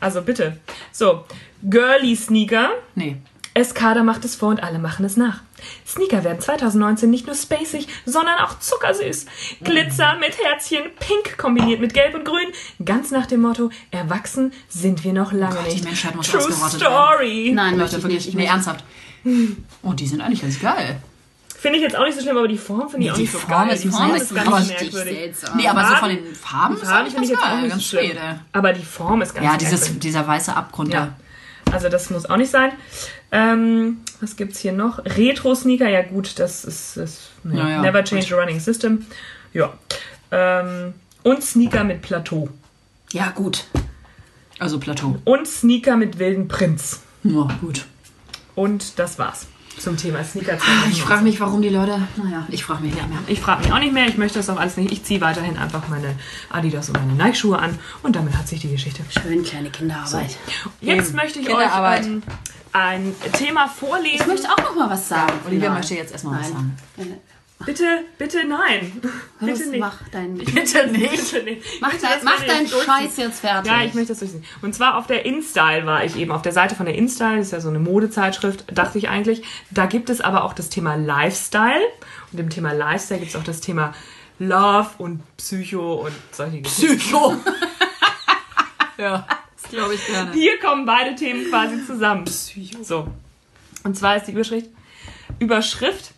also bitte. So, Girly Sneaker. Nee. Eskada macht es vor und alle machen es nach. Sneaker werden 2019 nicht nur spacig, sondern auch zuckersüß. Glitzer mit Herzchen, pink kombiniert mit gelb und grün. Ganz nach dem Motto, erwachsen sind wir noch lange Gott, die nicht. Menschheit muss True Story. Nein, möchte Leute, ich wirklich, nicht. nee, ernsthaft. Oh, die sind eigentlich ganz geil. Finde ich jetzt auch nicht so schlimm, aber die Form finde ich auch die nicht so Form geil. ist Die die Form ist ist ganz merkwürdig. seltsam. Nee, aber so Farben- von den Farben Die ist Farben eigentlich finde ganz ich jetzt auch geil. nicht Ganz so ey. Aber die Form ist ganz Ja, dieses, merkwürdig. dieser weiße Abgrund Ja. da. Also das muss auch nicht sein. Ähm, was gibt's hier noch? Retro-Sneaker, ja gut, das ist, ist ja, Ja, ja, Never gut. change the running system. Ja. Ähm, und Sneaker mit Plateau. Ja, gut. Also Plateau. Und Sneaker mit wilden Prints. Ja, gut. Und das war's zum Thema Sneaker. Ich frage mich, warum die Leute. Naja, ich frage mich nicht mehr. Ich frage mich auch nicht mehr, ich möchte das auch alles nicht. Ich ziehe weiterhin einfach meine Adidas und meine Nike-Schuhe an und damit hat sich die Geschichte. Schön kleine Kinderarbeit. Jetzt Eben. möchte ich euch ähm, ein Thema vorlesen. Ich möchte auch noch mal was sagen. Olivia Nein. möchte jetzt erstmal was sagen. Bitte, bitte nein. Los, Bitte nicht. mach dein, Bitte nicht. Bitte nicht. Ich mach dein, das mach deinen. Scheiß jetzt fertig. Ja, ich möchte das durchziehen. Und zwar auf der InStyle war ich eben, auf der Seite von der InStyle, das ist ja so eine Modezeitschrift, dachte ich eigentlich. Da gibt es aber auch das Thema Lifestyle. Und im Thema Lifestyle gibt es auch das Thema Love und Psycho und solche Geschichten. Psycho. ja, das glaube ich gerne. Hier kommen beide Themen quasi zusammen. Psycho. So. Und zwar ist die Überschrift. Überschrift.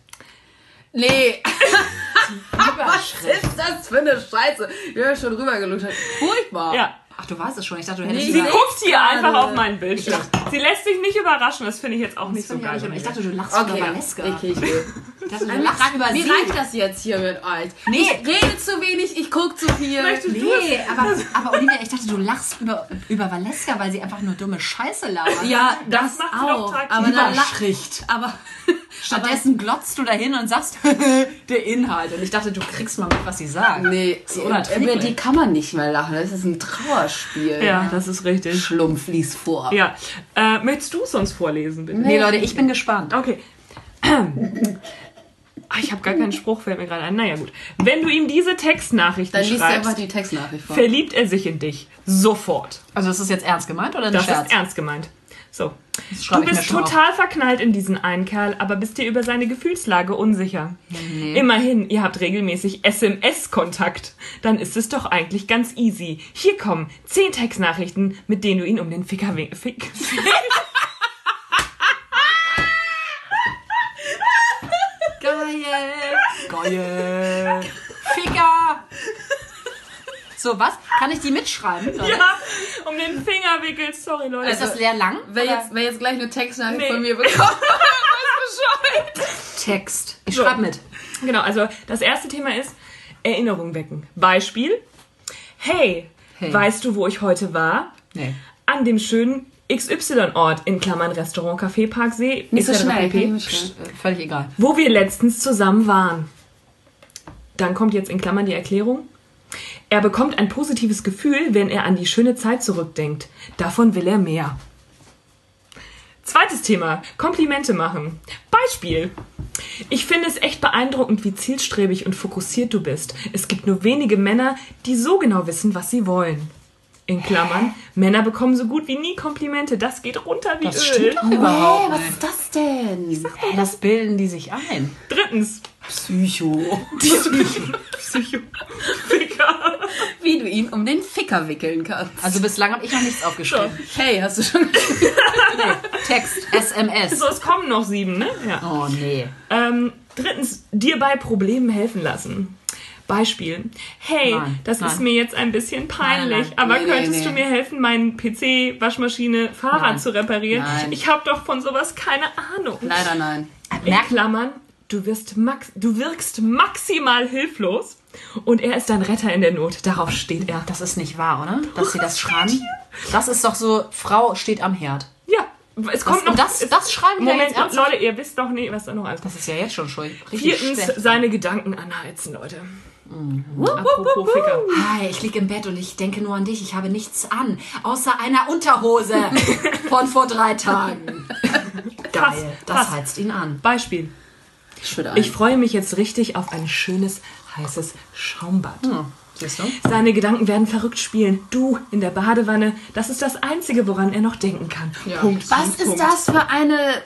Nee. Was ist das für eine Scheiße? Wir haben schon rübergelutscht. Furchtbar. Ja. Ach, du weißt es schon. Ich dachte, du Nee, hättest Sie ich gesagt- guckt hier gerade. einfach auf meinen Bildschirm. Sie lässt sich nicht überraschen. Das finde ich jetzt auch nicht so ich geil. aber Ich dachte, du lachst Okay, über Valeska. okay, ich will. Ich dachte, du lachst über mir sie. reicht das jetzt hier mit euch. Nee. Ich rede zu wenig, ich gucke zu viel. Möchtest Nee, aber, aber Olivia, ich dachte, du lachst über, über Valeska, weil sie einfach nur dumme Scheiße labert. Ja, Das das, macht sie auch. Aber dann lach, Überschrift. aber Stattdessen glotzt du dahin und sagst der Inhalt. Und ich dachte, du kriegst mal mit, was sie sagt. nee, ist unerträglich. über die kann man nicht mehr lachen. Das ist ein Trauerspiel. Ja, das ist richtig. Schlumpf lies vor. Ja. Äh, möchtest du es uns vorlesen, bitte? Nee, Leute, ich bin gespannt. Okay. Ah, ich habe gar keinen Spruch, fällt mir gerade ein. Naja, gut. Wenn du ihm diese Textnachrichten Dann liest du einfach schreibst, die Textnachricht vor. verliebt er sich in dich. Sofort. Also ist das jetzt ernst gemeint oder ein Das Scherz? ist ernst gemeint. So. Du bist schon auf. total verknallt in diesen einen Kerl, aber bist dir über seine Gefühlslage unsicher. Immerhin, ihr habt regelmäßig SMS-Kontakt. Dann ist es doch eigentlich ganz easy. Hier kommen 10 Textnachrichten, mit denen du ihn um den Ficker... Fick, Geil. Geil. Ficker. So, was? Kann ich die mitschreiben? Leute? ja, um den Finger wickelst. Sorry, Leute. Ist das sehr lang? Wer Oder jetzt, wer jetzt gleich eine Textnachricht Nee. von mir bekommt, weiß Bescheid. Text. Ich So. schreibe mit. Genau, also das erste Thema ist Erinnerung wecken. Beispiel. Hey, Hey. weißt du, wo ich heute war? Nee. An dem schönen XY-Ort, in Klammern Restaurant, Café, Park, See, Nicht so schnell. mitschreiben. Äh, Völlig egal. wo wir letztens zusammen waren. Dann kommt jetzt in Klammern die Erklärung. Er bekommt ein positives Gefühl, wenn er an die schöne Zeit zurückdenkt. Davon will er mehr. Zweites Thema, Komplimente machen. Beispiel. Ich finde es echt beeindruckend, wie zielstrebig und fokussiert du bist. Es gibt nur wenige Männer, die so genau wissen, was sie wollen. In Klammern, Männer bekommen so gut wie nie Komplimente. Das geht runter wie Das Öl. stimmt doch überhaupt was nicht. ist das denn? Hey, das bilden die sich ein. Drittens, Psycho. Psycho. Ficker. Wie du ihn um den Ficker wickeln kannst. Also bislang habe ich noch nichts aufgeschrieben. Hey, hast du schon Nee. Text, SMS. So, es kommen noch sieben, ne? Ja. Oh nee. Ähm, drittens, dir bei Problemen helfen lassen. Beispiel. Hey, Nein, das nein. ist mir jetzt ein bisschen peinlich, Nein, aber Nee, könntest nee. du mir helfen, meinen PC, Waschmaschine, Fahrrad zu reparieren? Ich habe doch von sowas keine Ahnung. Leider nein. In Klammern, du, wirst max du wirkst maximal hilflos und er ist dein Retter in der Not. Darauf steht er. das ist nicht wahr, oder? Dass sie das schreiben. Das ist doch so, Frau steht am Herd. Ja, es kommt Das- noch. das- das schreiben Moment, jetzt ernsthaft? Leute, ihr wisst doch nicht, was da noch alles Das ist ja jetzt schon schuld. Richtig Viertens, schlecht. seine Gedanken anheizen, Leute. Mhm. Apropos Ficker. Hi, ich lieg im Bett und ich denke nur an dich. Ich habe nichts an, außer einer Unterhose von vor drei Tagen. Geil, das krass. heizt ihn an. Beispiel. Ich. Ich freue mich jetzt richtig auf ein schönes, heißes Schaumbad. Hm, siehst du? Seine Gedanken werden verrückt spielen. Du in der Badewanne, das ist das Einzige, woran er noch denken kann. Punkt. Was Punkt, ist Punkt. das für eine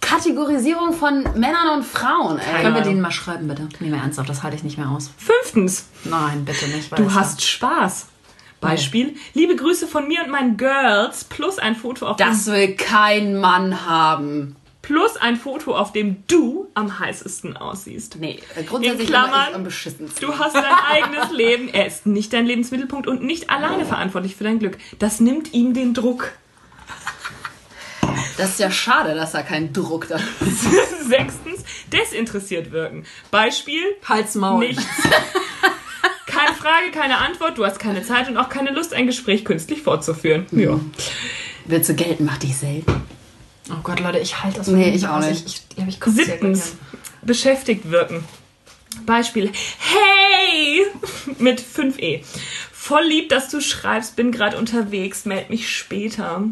Kategorisierung von Männern und Frauen, ey. Können wir den mal schreiben, bitte? Nee, mal ernsthaft, das halte ich nicht mehr aus. Fünftens, Nein, bitte nicht. du hast Spaß. Beispiel, liebe Grüße von mir und meinen Girls plus ein Foto auf Das will kein Mann haben. Plus ein Foto, auf dem du am heißesten aussiehst. Nee, äh, grundsätzlich In Klammern, am beschissensten. Du hast dein eigenes Leben. Er ist nicht dein Lebensmittelpunkt und nicht alleine verantwortlich für dein Glück. Das nimmt ihm den Druck. Das ist ja schade, dass da kein Druck da ist. Sechstens, desinteressiert wirken. Beispiel, Hals, Maul. nichts. Keine Frage, keine Antwort, du hast keine Zeit und auch keine Lust, ein Gespräch künstlich fortzuführen. Ja. Willst du gelten, mach dich selten. Oh Gott, Leute, ich halte das Nee, nicht ich auch aus. nicht. Ich, ich, ich kotze hier Siebtens, beschäftigt wirken. Beispiel, hey, mit 5e. Voll lieb, dass du schreibst, bin gerade unterwegs, meld mich später.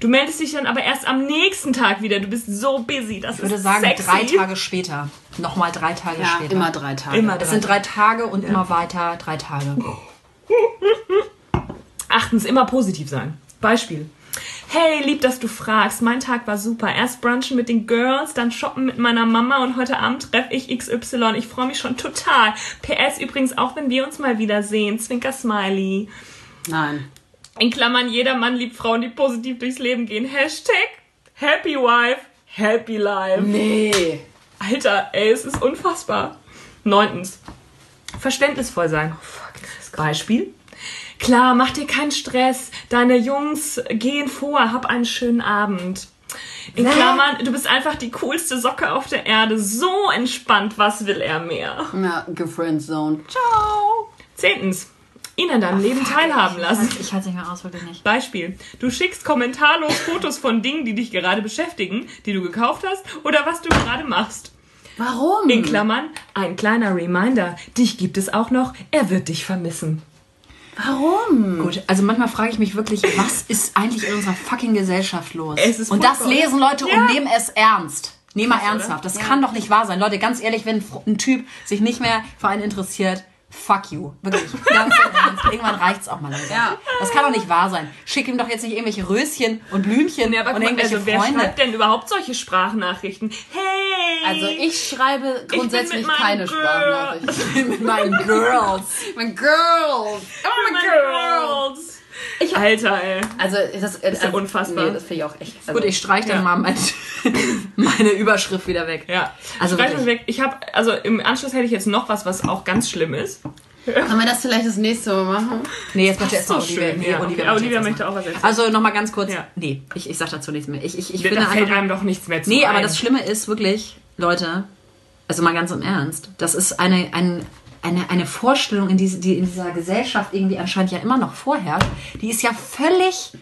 Du meldest dich dann aber erst am nächsten Tag wieder. Du bist so busy. Das Ich würde ist sagen, sexy. drei Tage später. Nochmal drei Tage Ja, später. immer drei Tage. Immer Es sind drei Tage und immer weiter drei Tage. Achtens, immer positiv sein. Beispiel. Hey, lieb, dass du fragst. Mein Tag war super. Erst brunchen mit den Girls, dann shoppen mit meiner Mama und heute Abend treffe ich XY. Ich freue mich schon total. PS übrigens auch, wenn wir uns mal wiedersehen. Zwinker Smiley. Nein. In Klammern, jeder Mann liebt Frauen, die positiv durchs Leben gehen. Hashtag Happy Wife, Happy Life. Nee. Alter, ey, es ist unfassbar. Neuntens. Verständnisvoll sein. Beispiel. Klar, mach dir keinen Stress. Deine Jungs gehen vor. Hab einen schönen Abend. In Klammern, du bist einfach die coolste Socke auf der Erde. So entspannt. Was will er mehr? Ja, gefriendzoned. Ciao. Zehntens. Ihn an deinem Leben teilhaben lassen. Ich halte es nicht mehr aus, wirklich nicht. Beispiel. Du schickst kommentarlos Fotos von Dingen, die dich gerade beschäftigen, die du gekauft hast oder was du gerade machst. Warum? In Klammern, ein kleiner Reminder. Dich gibt es auch noch. Er wird dich vermissen. Warum? Gut, also manchmal frage ich mich wirklich, was ist eigentlich in unserer fucking Gesellschaft los? Es ist und das lesen Leute Ja. und nehmen es ernst. Nehmen mal oder? ernsthaft. Das kann doch nicht wahr sein. Leute, ganz ehrlich, wenn ein Typ sich nicht mehr für einen interessiert, fuck you. Wirklich. Ganz Ernst. Irgendwann reicht's auch mal langsam. Ja. Das kann doch nicht wahr sein. Schick ihm doch jetzt nicht irgendwelche Röschen und Blümchen Ja, und irgendwelche also wer Freunde. schreibt denn überhaupt solche Sprachnachrichten? Hey! Also ich schreibe bin grundsätzlich meinem keine Girl. Sprachnachrichten. mit meinen Girls. mein Girl. Oh my girls! Ich hab- Alter, ey. Also das ist ja unfassbar. Nee, das finde ich auch echt. Also, Gut, ich streich dann Ja. mal mein, meine Überschrift wieder weg. Ja. Also Streich das weg. Ich habe, also im Anschluss hätte ich jetzt noch was, was auch ganz schlimm ist. Können wir das vielleicht das nächste Mal machen? Nee, jetzt möchte Ist erst mal doch Olivia. Nee, Ja, Olivia, okay. möchte Olivia möchte auch was erzählen. Also nochmal ganz kurz. Ja. Nee, ich, ich sag dazu nichts mehr. Ich, ich, ich da finde fällt einfach. einem doch nichts mehr zu Nee, aber ein. das Schlimme ist wirklich, Leute, also mal ganz im Ernst, das ist eine, ein, eine, eine Vorstellung, in diese, die in dieser Gesellschaft irgendwie anscheinend ja immer noch vorherrscht, die ist ja völlig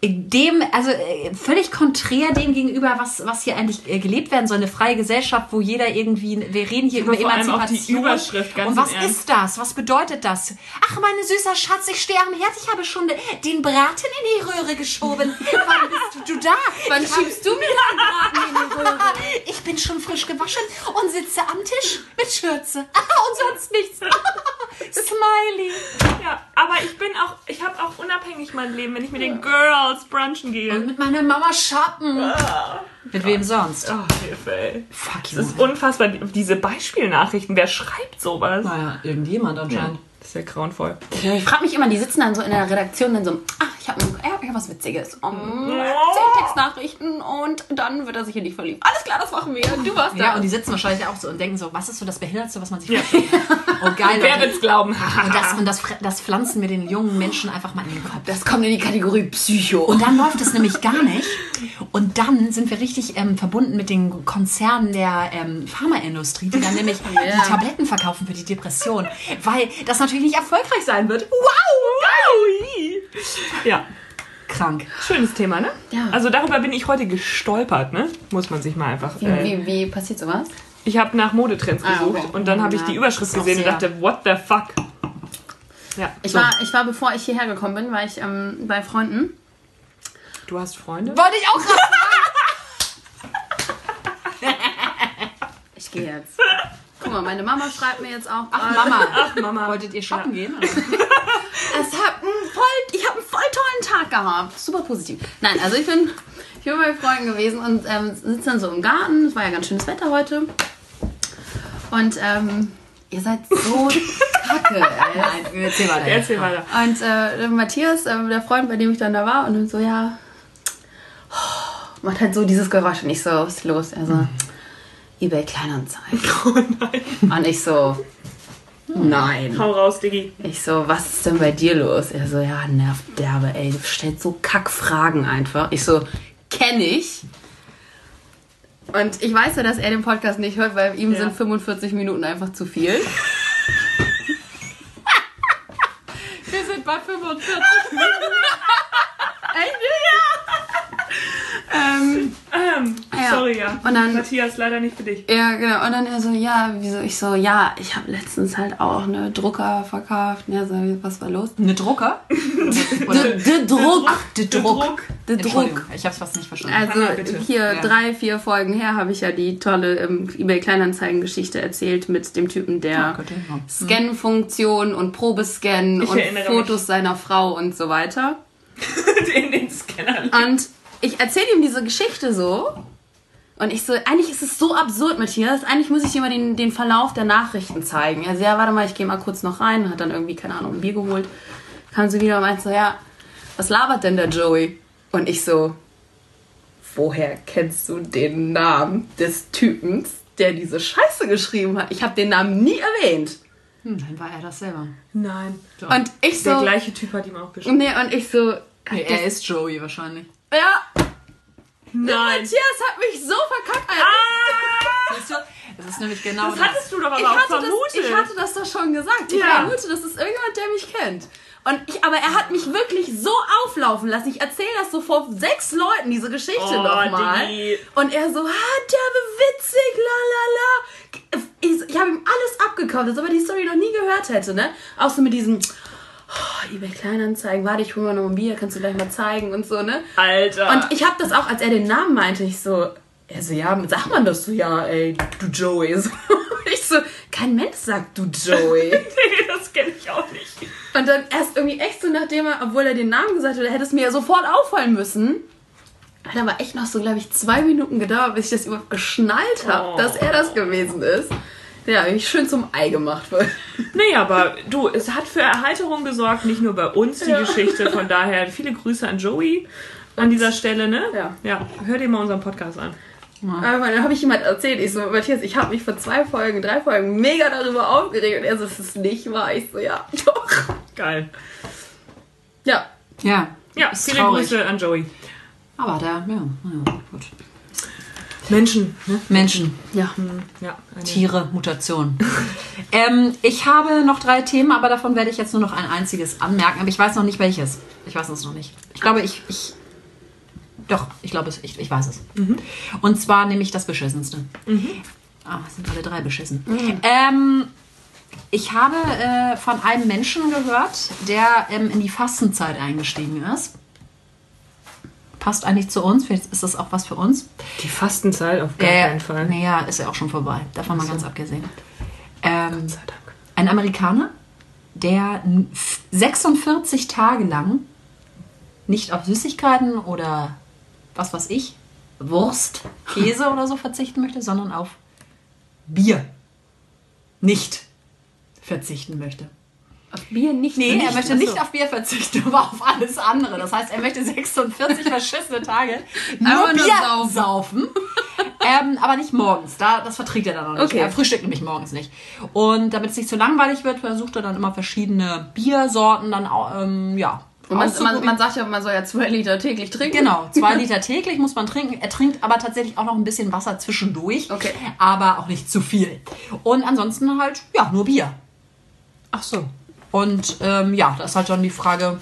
dem, also äh, völlig konträr dem gegenüber, was, was hier eigentlich äh, gelebt werden soll. Eine freie Gesellschaft, wo jeder irgendwie, wir reden hier über vor allem auch die Emanzipation. Überschrift, ganz Und was ist das? Was bedeutet das? Ach, meine süßer Schatz, ich stehe am Herd, ich habe schon den Braten in die Röhre geschoben. Wann bist du da? Wann Ich schiebst du mir den Braten in die Röhre? ich bin schon frisch gewaschen und sitze am Tisch mit Schürze. und sonst nichts. Smiley. Ja, ich bin auch, ich habe auch unabhängig mein Leben, wenn ich mit den Girls brunchen gehe. Und mit meiner Mama shoppen. Mit wem sonst? Oh, Hilfe, ey. Fuck Das you. ist unfassbar, die- diese Beispielnachrichten. Wer schreibt sowas? Naja, irgendjemand anscheinend. Das ist ja grauenvoll. Ich frage mich immer, die sitzen dann so in der Redaktion dann so, ach, ich habe hab was Witziges. Um, zehn Textnachrichten und dann wird er sich in dich verliebt. Alles klar, das machen wir. Du warst da. Ja, und die sitzen wahrscheinlich auch so und denken so, was ist so das Behindertste, was man sich vorstellen kann? Oh, geil. Wer wird's glauben? Und das, und das, das pflanzen wir den jungen Menschen einfach mal in den Kopf. das kommt in die Kategorie Psycho. Und dann läuft es nämlich gar nicht. Und dann sind wir richtig ähm, verbunden mit den Konzernen der ähm, Pharmaindustrie, die dann nämlich die Tabletten verkaufen für die Depression. Weil das natürlich nicht erfolgreich sein wird. Wow! Aui. Ja, Krank. schönes Thema, ne? Ja. Also darüber bin ich heute gestolpert, ne? Muss man sich mal einfach. wie, Äh, wie, wie passiert sowas? ich habe nach Modetrends Ah, gesucht okay. und dann habe ich die Überschrift gesehen und dachte, what the fuck? Ja, Ich, so. war, ich war, bevor ich hierher gekommen bin, war ich ähm, bei Freunden. Du hast Freunde? Wollte ich auch gerade Ich gehe jetzt. Guck mal, meine Mama schreibt mir jetzt auch. Ach. Mama. Ach, Mama. Wolltet ihr shoppen gehen? Oder? Es hat voll, ich habe einen voll tollen Tag gehabt. Super positiv. Nein, also ich bin, ich bin bei Freunden gewesen und ähm, sitze dann so im Garten. Es war ja ganz schönes Wetter heute. Und ähm, ihr seid so kacke, ey. Nein, erzähl weiter. Erzähl weiter. Und äh, Matthias, äh, der Freund, bei dem ich dann da war, und so, ja, macht halt so dieses Geräusch. Und ich so, was ist los? Er so, eBay Kleinanzeigen. Oh nein. Und ich so, nein. Hau raus, Diggi. Ich so, was ist denn bei dir los? Er so, ja, nervt derbe, ey, du stellst so Kackfragen einfach. Ich so, kenn ich. Und ich weiß ja, dass er den Podcast nicht hört, weil ihm Ja. sind 45 Minuten einfach zu viel. Wir sind bei 45. ähm, Ähm, Ja. Sorry, ja. Und dann- Matthias, leider nicht für dich. ja, genau. Und dann er so, ja, wieso? Ich so, ja, ich habe letztens halt auch eine Drucker verkauft. Er so, was war los? Eine Drucker? Der der Druck. Ach, der Druck. Druck. Der Druck. Ich hab's fast nicht verstanden. Also Hanna, hier Ja. drei, vier Folgen her habe ich ja die tolle ähm, eBay Kleinanzeigen-Geschichte erzählt mit dem Typen, der Ja, hinhauen. Scan-Funktion und Probescan Ich und Fotos seiner Frau und so weiter. In den Scanner. Und ich erzähle ihm diese Geschichte so. Und ich so, eigentlich ist es so absurd, Matthias. Eigentlich muss ich dir mal den, den Verlauf der Nachrichten zeigen. Er so, ja, warte mal, ich gehe mal kurz noch rein. Hat dann irgendwie, keine Ahnung, ein Bier geholt. Kam sie wieder und meinte so, ja, was labert denn der Joey? Und ich so, woher kennst du den Namen des Typens, der diese Scheiße geschrieben hat? Ich habe den Namen nie erwähnt. Hm, dann war er das selber. Nein. Und ich Der so, gleiche Typ hat ihm auch geschrieben. nee, und ich so, Nee, er ist Joey wahrscheinlich. Ja, Nein. Matthias hat mich so verkackt. Alter. Ah! Du? Das ist nämlich genau Das hattest du doch aber ich auch vermutet. das, ich hatte das doch schon gesagt. Ich Ja. vermute, das ist irgendjemand, der mich kennt. Und ich, aber er hat mich wirklich so auflaufen lassen. Ich erzähle das so vor sechs Leuten, diese Geschichte Oh, nochmal. Und er so, ah, derbe witzig, la la la. Ich, ich habe ihm alles abgekauft, als ob er die Story noch nie gehört hätte, ne? Auch so mit diesem, oh, eBay Kleinanzeigen, warte, ich hol mal noch ein Bier, kannst du gleich mal zeigen und so, ne? Alter. Und ich habe das auch, als er den Namen meinte, ich so, er so, ja, sagt man das so, ja, ey, du Joey. So. Ich so, kein Mensch sagt du Joey. nee, das kenne ich auch nicht. Und dann erst irgendwie echt so, nachdem er, obwohl er den Namen gesagt hat, hätte es mir ja sofort auffallen müssen. Hat aber echt noch so, glaube ich, zwei Minuten gedauert, bis ich das überhaupt geschnallt habe, Oh. dass er das gewesen ist. Ja, hab ich schön zum Ei gemacht. Weil Nee, aber du, es hat für Erheiterung gesorgt, nicht nur bei uns die Ja. Geschichte. Von daher viele Grüße an Joey an dieser Stelle, ne? Ja. Ja, hör dir mal unseren Podcast an. Aber dann habe ich jemand erzählt, ich so, Matthias, ich habe mich vor zwei Folgen, drei Folgen mega darüber aufgeregt. Und er so, das ist nicht wahr. Ich so, ja, doch. Geil. Ja, Ja. Ja, ist viele traurig. Grüße an Joey. Aber der, ja, ja, gut. Menschen, ne? Menschen, ja. Ja, eine- Tiere, Mutation. ähm, ich habe noch drei Themen, aber davon werde ich jetzt nur noch ein einziges anmerken. Aber ich weiß noch nicht welches. Ich weiß es noch nicht. Ich glaube, ich. ich doch, ich glaube es. Ich, ich weiß es. Und zwar nämlich das Beschissenste. Ah, es sind alle drei beschissen. Ähm, ich habe äh, von einem Menschen gehört, der ähm, in die Fastenzeit eingestiegen ist. Passt eigentlich zu uns. Vielleicht ist das auch was für uns. Die Fastenzeit auf gar Ja, keinen Fall. Naja, ist ja auch schon vorbei. Davon mal ganz abgesehen. Ähm, Sei Dank. ein Amerikaner, der n- f- 46 Tage lang nicht auf Süßigkeiten oder was weiß ich, Wurst, Käse oder so verzichten möchte, sondern auf Bier nicht verzichten möchte. Auf Bier nicht. Nee, er nicht. möchte Achso. nicht auf Bier verzichten, aber auf alles andere. Das heißt, er möchte 46 verschissene Tage nur nur Bier saufen. saufen. ähm, aber nicht morgens. Da, das verträgt er dann noch nicht. Okay. Er frühstückt nämlich morgens nicht. Und damit es nicht zu langweilig wird, versucht er dann immer verschiedene Biersorten dann auch, ähm, ja, Und man, man, man sagt ja, man soll ja zwei Liter täglich trinken. Genau, zwei Liter täglich muss man trinken. Er trinkt aber tatsächlich auch noch ein bisschen Wasser zwischendurch. Okay. Aber auch nicht zu viel. Und ansonsten halt, ja, nur Bier. Ach so. Und ähm, ja, das ist halt dann die Frage.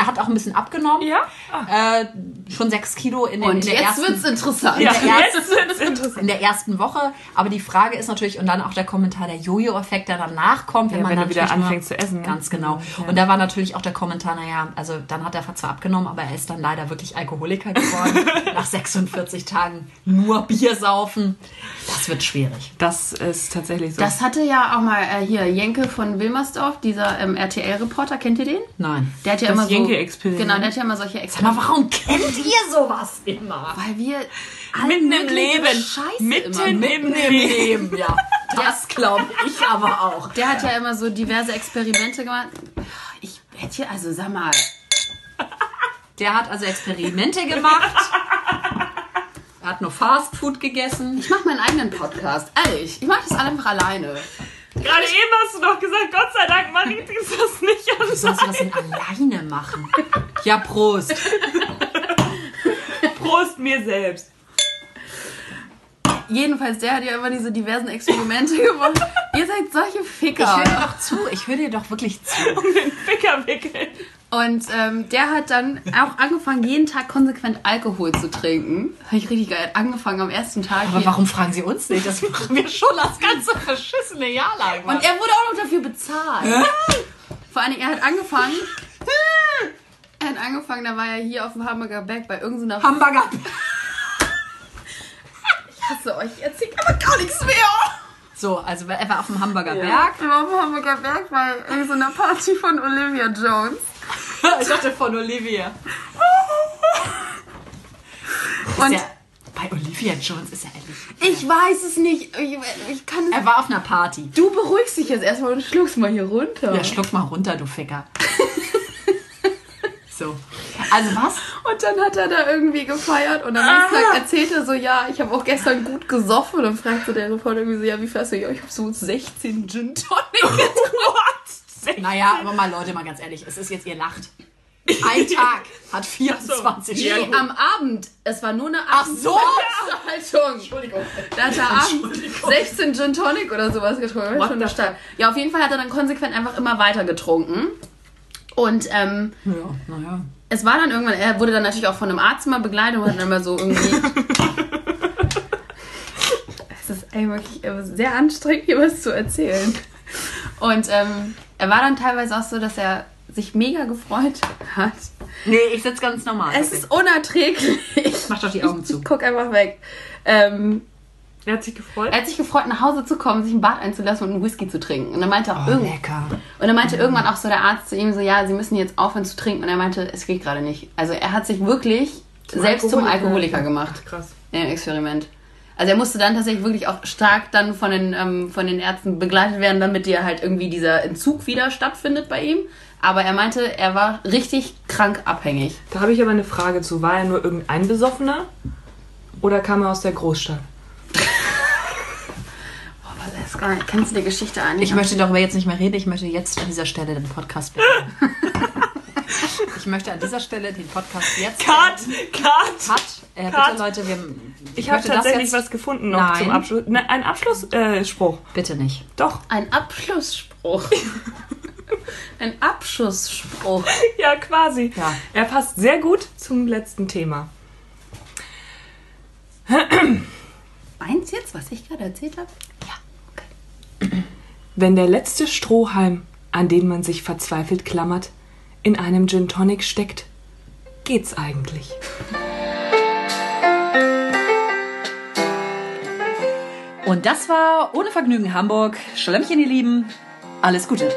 Er hat auch ein bisschen abgenommen. Ja? Ah. Äh, schon sechs Kilo in, den, in Und der jetzt ersten wird's interessant. Ja, der ersten- jetzt wird's interessant. in der ersten Woche. Aber die Frage ist natürlich, und dann auch der Kommentar, der Jojo-Effekt, der danach kommt, wenn Ja, man wenn natürlich wieder anfängst zu essen, ne? Ganz genau. Und da war natürlich auch der Kommentar, naja, also dann hat er zwar abgenommen, aber er ist dann leider wirklich Alkoholiker geworden. Nach 46 Tagen nur Bier saufen. Das wird schwierig. Das ist tatsächlich so. Das hatte ja auch mal äh, hier Jenke von Wilmersdorf, dieser ähm, RTL-Reporter, kennt ihr den? Nein. Der hat ja das immer so. Experiment. Genau, der hat ja immer solche Aber Experimente. warum kennt ihr sowas immer? Weil wir Mitten im Leben. Scheiße Mitten immer im mitnehmen. Leben, ja. Das glaube ich aber auch. Der hat ja immer so diverse Experimente gemacht. Ich hätte hier, also sag mal, Der hat also Experimente gemacht. Er hat nur Fast Food gegessen. ich mache meinen eigenen Podcast. Ehrlich, ich mache das einfach alleine. Gerade eben hast du doch gesagt, Gott sei Dank mache ich das nicht Wie alles. Sollst du das denn alleine machen? Ja, Prost. Prost mir selbst. Jedenfalls, der hat ja immer diese diversen Experimente gemacht. Ihr seid solche Ich Ficker. höre dir doch zu. Ich höre dir doch wirklich zu. Den Ficker wickeln. Und ähm, der hat dann auch angefangen, jeden Tag konsequent Alkohol zu trinken. Habe ich richtig geil. Angefangen am ersten Tag. Aber warum fragen Sie uns nicht? Das machen wir schon das ganze verschissene Jahr lang. Und er wurde auch noch dafür bezahlt. Vor allen Dingen, er hat angefangen. Er hat angefangen, da war er hier auf dem Hamburger Berg bei irgendeiner. Hamburger. Ich hasse euch, ich erzähl aber gar nichts mehr. So, also er war auf dem Hamburger Berg. Er war auf dem Hamburger Berg bei irgendeiner Party von Olivia Jones. Ich dachte von Olivia. Und ja, bei Olivia Jones ist er ehrlich. ich weiß es nicht. Ich, ich kann es. Er war auf einer Party. Du beruhigst dich jetzt erstmal und schluckst mal hier runter. Ja, schluck mal runter, du Ficker. so. Also was? Und dann hat er da irgendwie gefeiert und am nächsten Tag erzählt er so, ja, ich habe auch gestern gut gesoffen. Und dann fragt so der Reporter irgendwie so, ja, wie hast du? Ja, ich habe so 16 Gin Tonic What? Naja, aber mal Leute, mal ganz ehrlich, es ist jetzt, ihr lacht. Ein Tag hat 24 Ja, Stunden. Nee, am Abend. Es war nur eine Ach so. Entschuldigung. Da hat er abends 16 Gin Tonic oder sowas getrunken. What Schon stark. Ja, auf jeden Fall hat er dann konsequent einfach immer weiter getrunken. Und ähm, Ja, naja. es war dann irgendwann, er wurde dann natürlich auch von einem Arzt mal begleitet und hat dann immer so irgendwie. es ist ey, wirklich äh, sehr anstrengend, hier was zu erzählen. Und ähm, er war dann teilweise auch so, dass er sich mega gefreut hat. Nee, ich sitze ganz normal. Es ist unerträglich. Mach doch die Augen zu. Ich guck einfach weg. Ähm, Er hat sich gefreut. er hat sich gefreut, nach Hause zu kommen, sich ein Bad einzulassen und einen Whisky zu trinken. Und dann meinte auch Oh, irgend- lecker. und dann meinte irgendwann auch so der Arzt zu ihm so, ja, Sie müssen jetzt aufhören zu trinken. Und er meinte, es geht gerade nicht. Also er hat sich wirklich selbst zum Alkoholiker. Alkoholiker gemacht Krass. im Experiment. Also er musste dann tatsächlich wirklich auch stark dann von den, ähm, von den Ärzten begleitet werden, damit dir halt irgendwie dieser Entzug wieder stattfindet bei ihm. Aber er meinte, er war richtig krank abhängig. Da habe ich aber eine Frage zu. War er nur irgendein Besoffener? Oder kam er aus der Großstadt? Boah, was ist gar nicht. Kennst du die Geschichte eigentlich? Ich möchte darüber jetzt nicht mehr reden. Ich möchte jetzt an dieser Stelle den Podcast beenden. ich möchte an dieser Stelle den Podcast jetzt Cut! beenden. Cut! Cut. Äh, Cut. bitte Leute, wir, Ich habe möchte das tatsächlich jetzt- was gefunden noch Nein. zum Abschluss. Ne, ein Abschlussspruch. Äh. Bitte nicht. Doch. Ein Abschlussspruch. Ein Abschussspruch. Ja, quasi. Ja. Er passt sehr gut zum letzten Thema. Meins jetzt, was ich gerade erzählt habe? Wenn der letzte Strohhalm, an den man sich verzweifelt klammert, in einem Gin Tonic steckt, geht's eigentlich. Und das war ohne Vergnügen Hamburg. Schlemmchen, ihr Lieben. Alles Gute.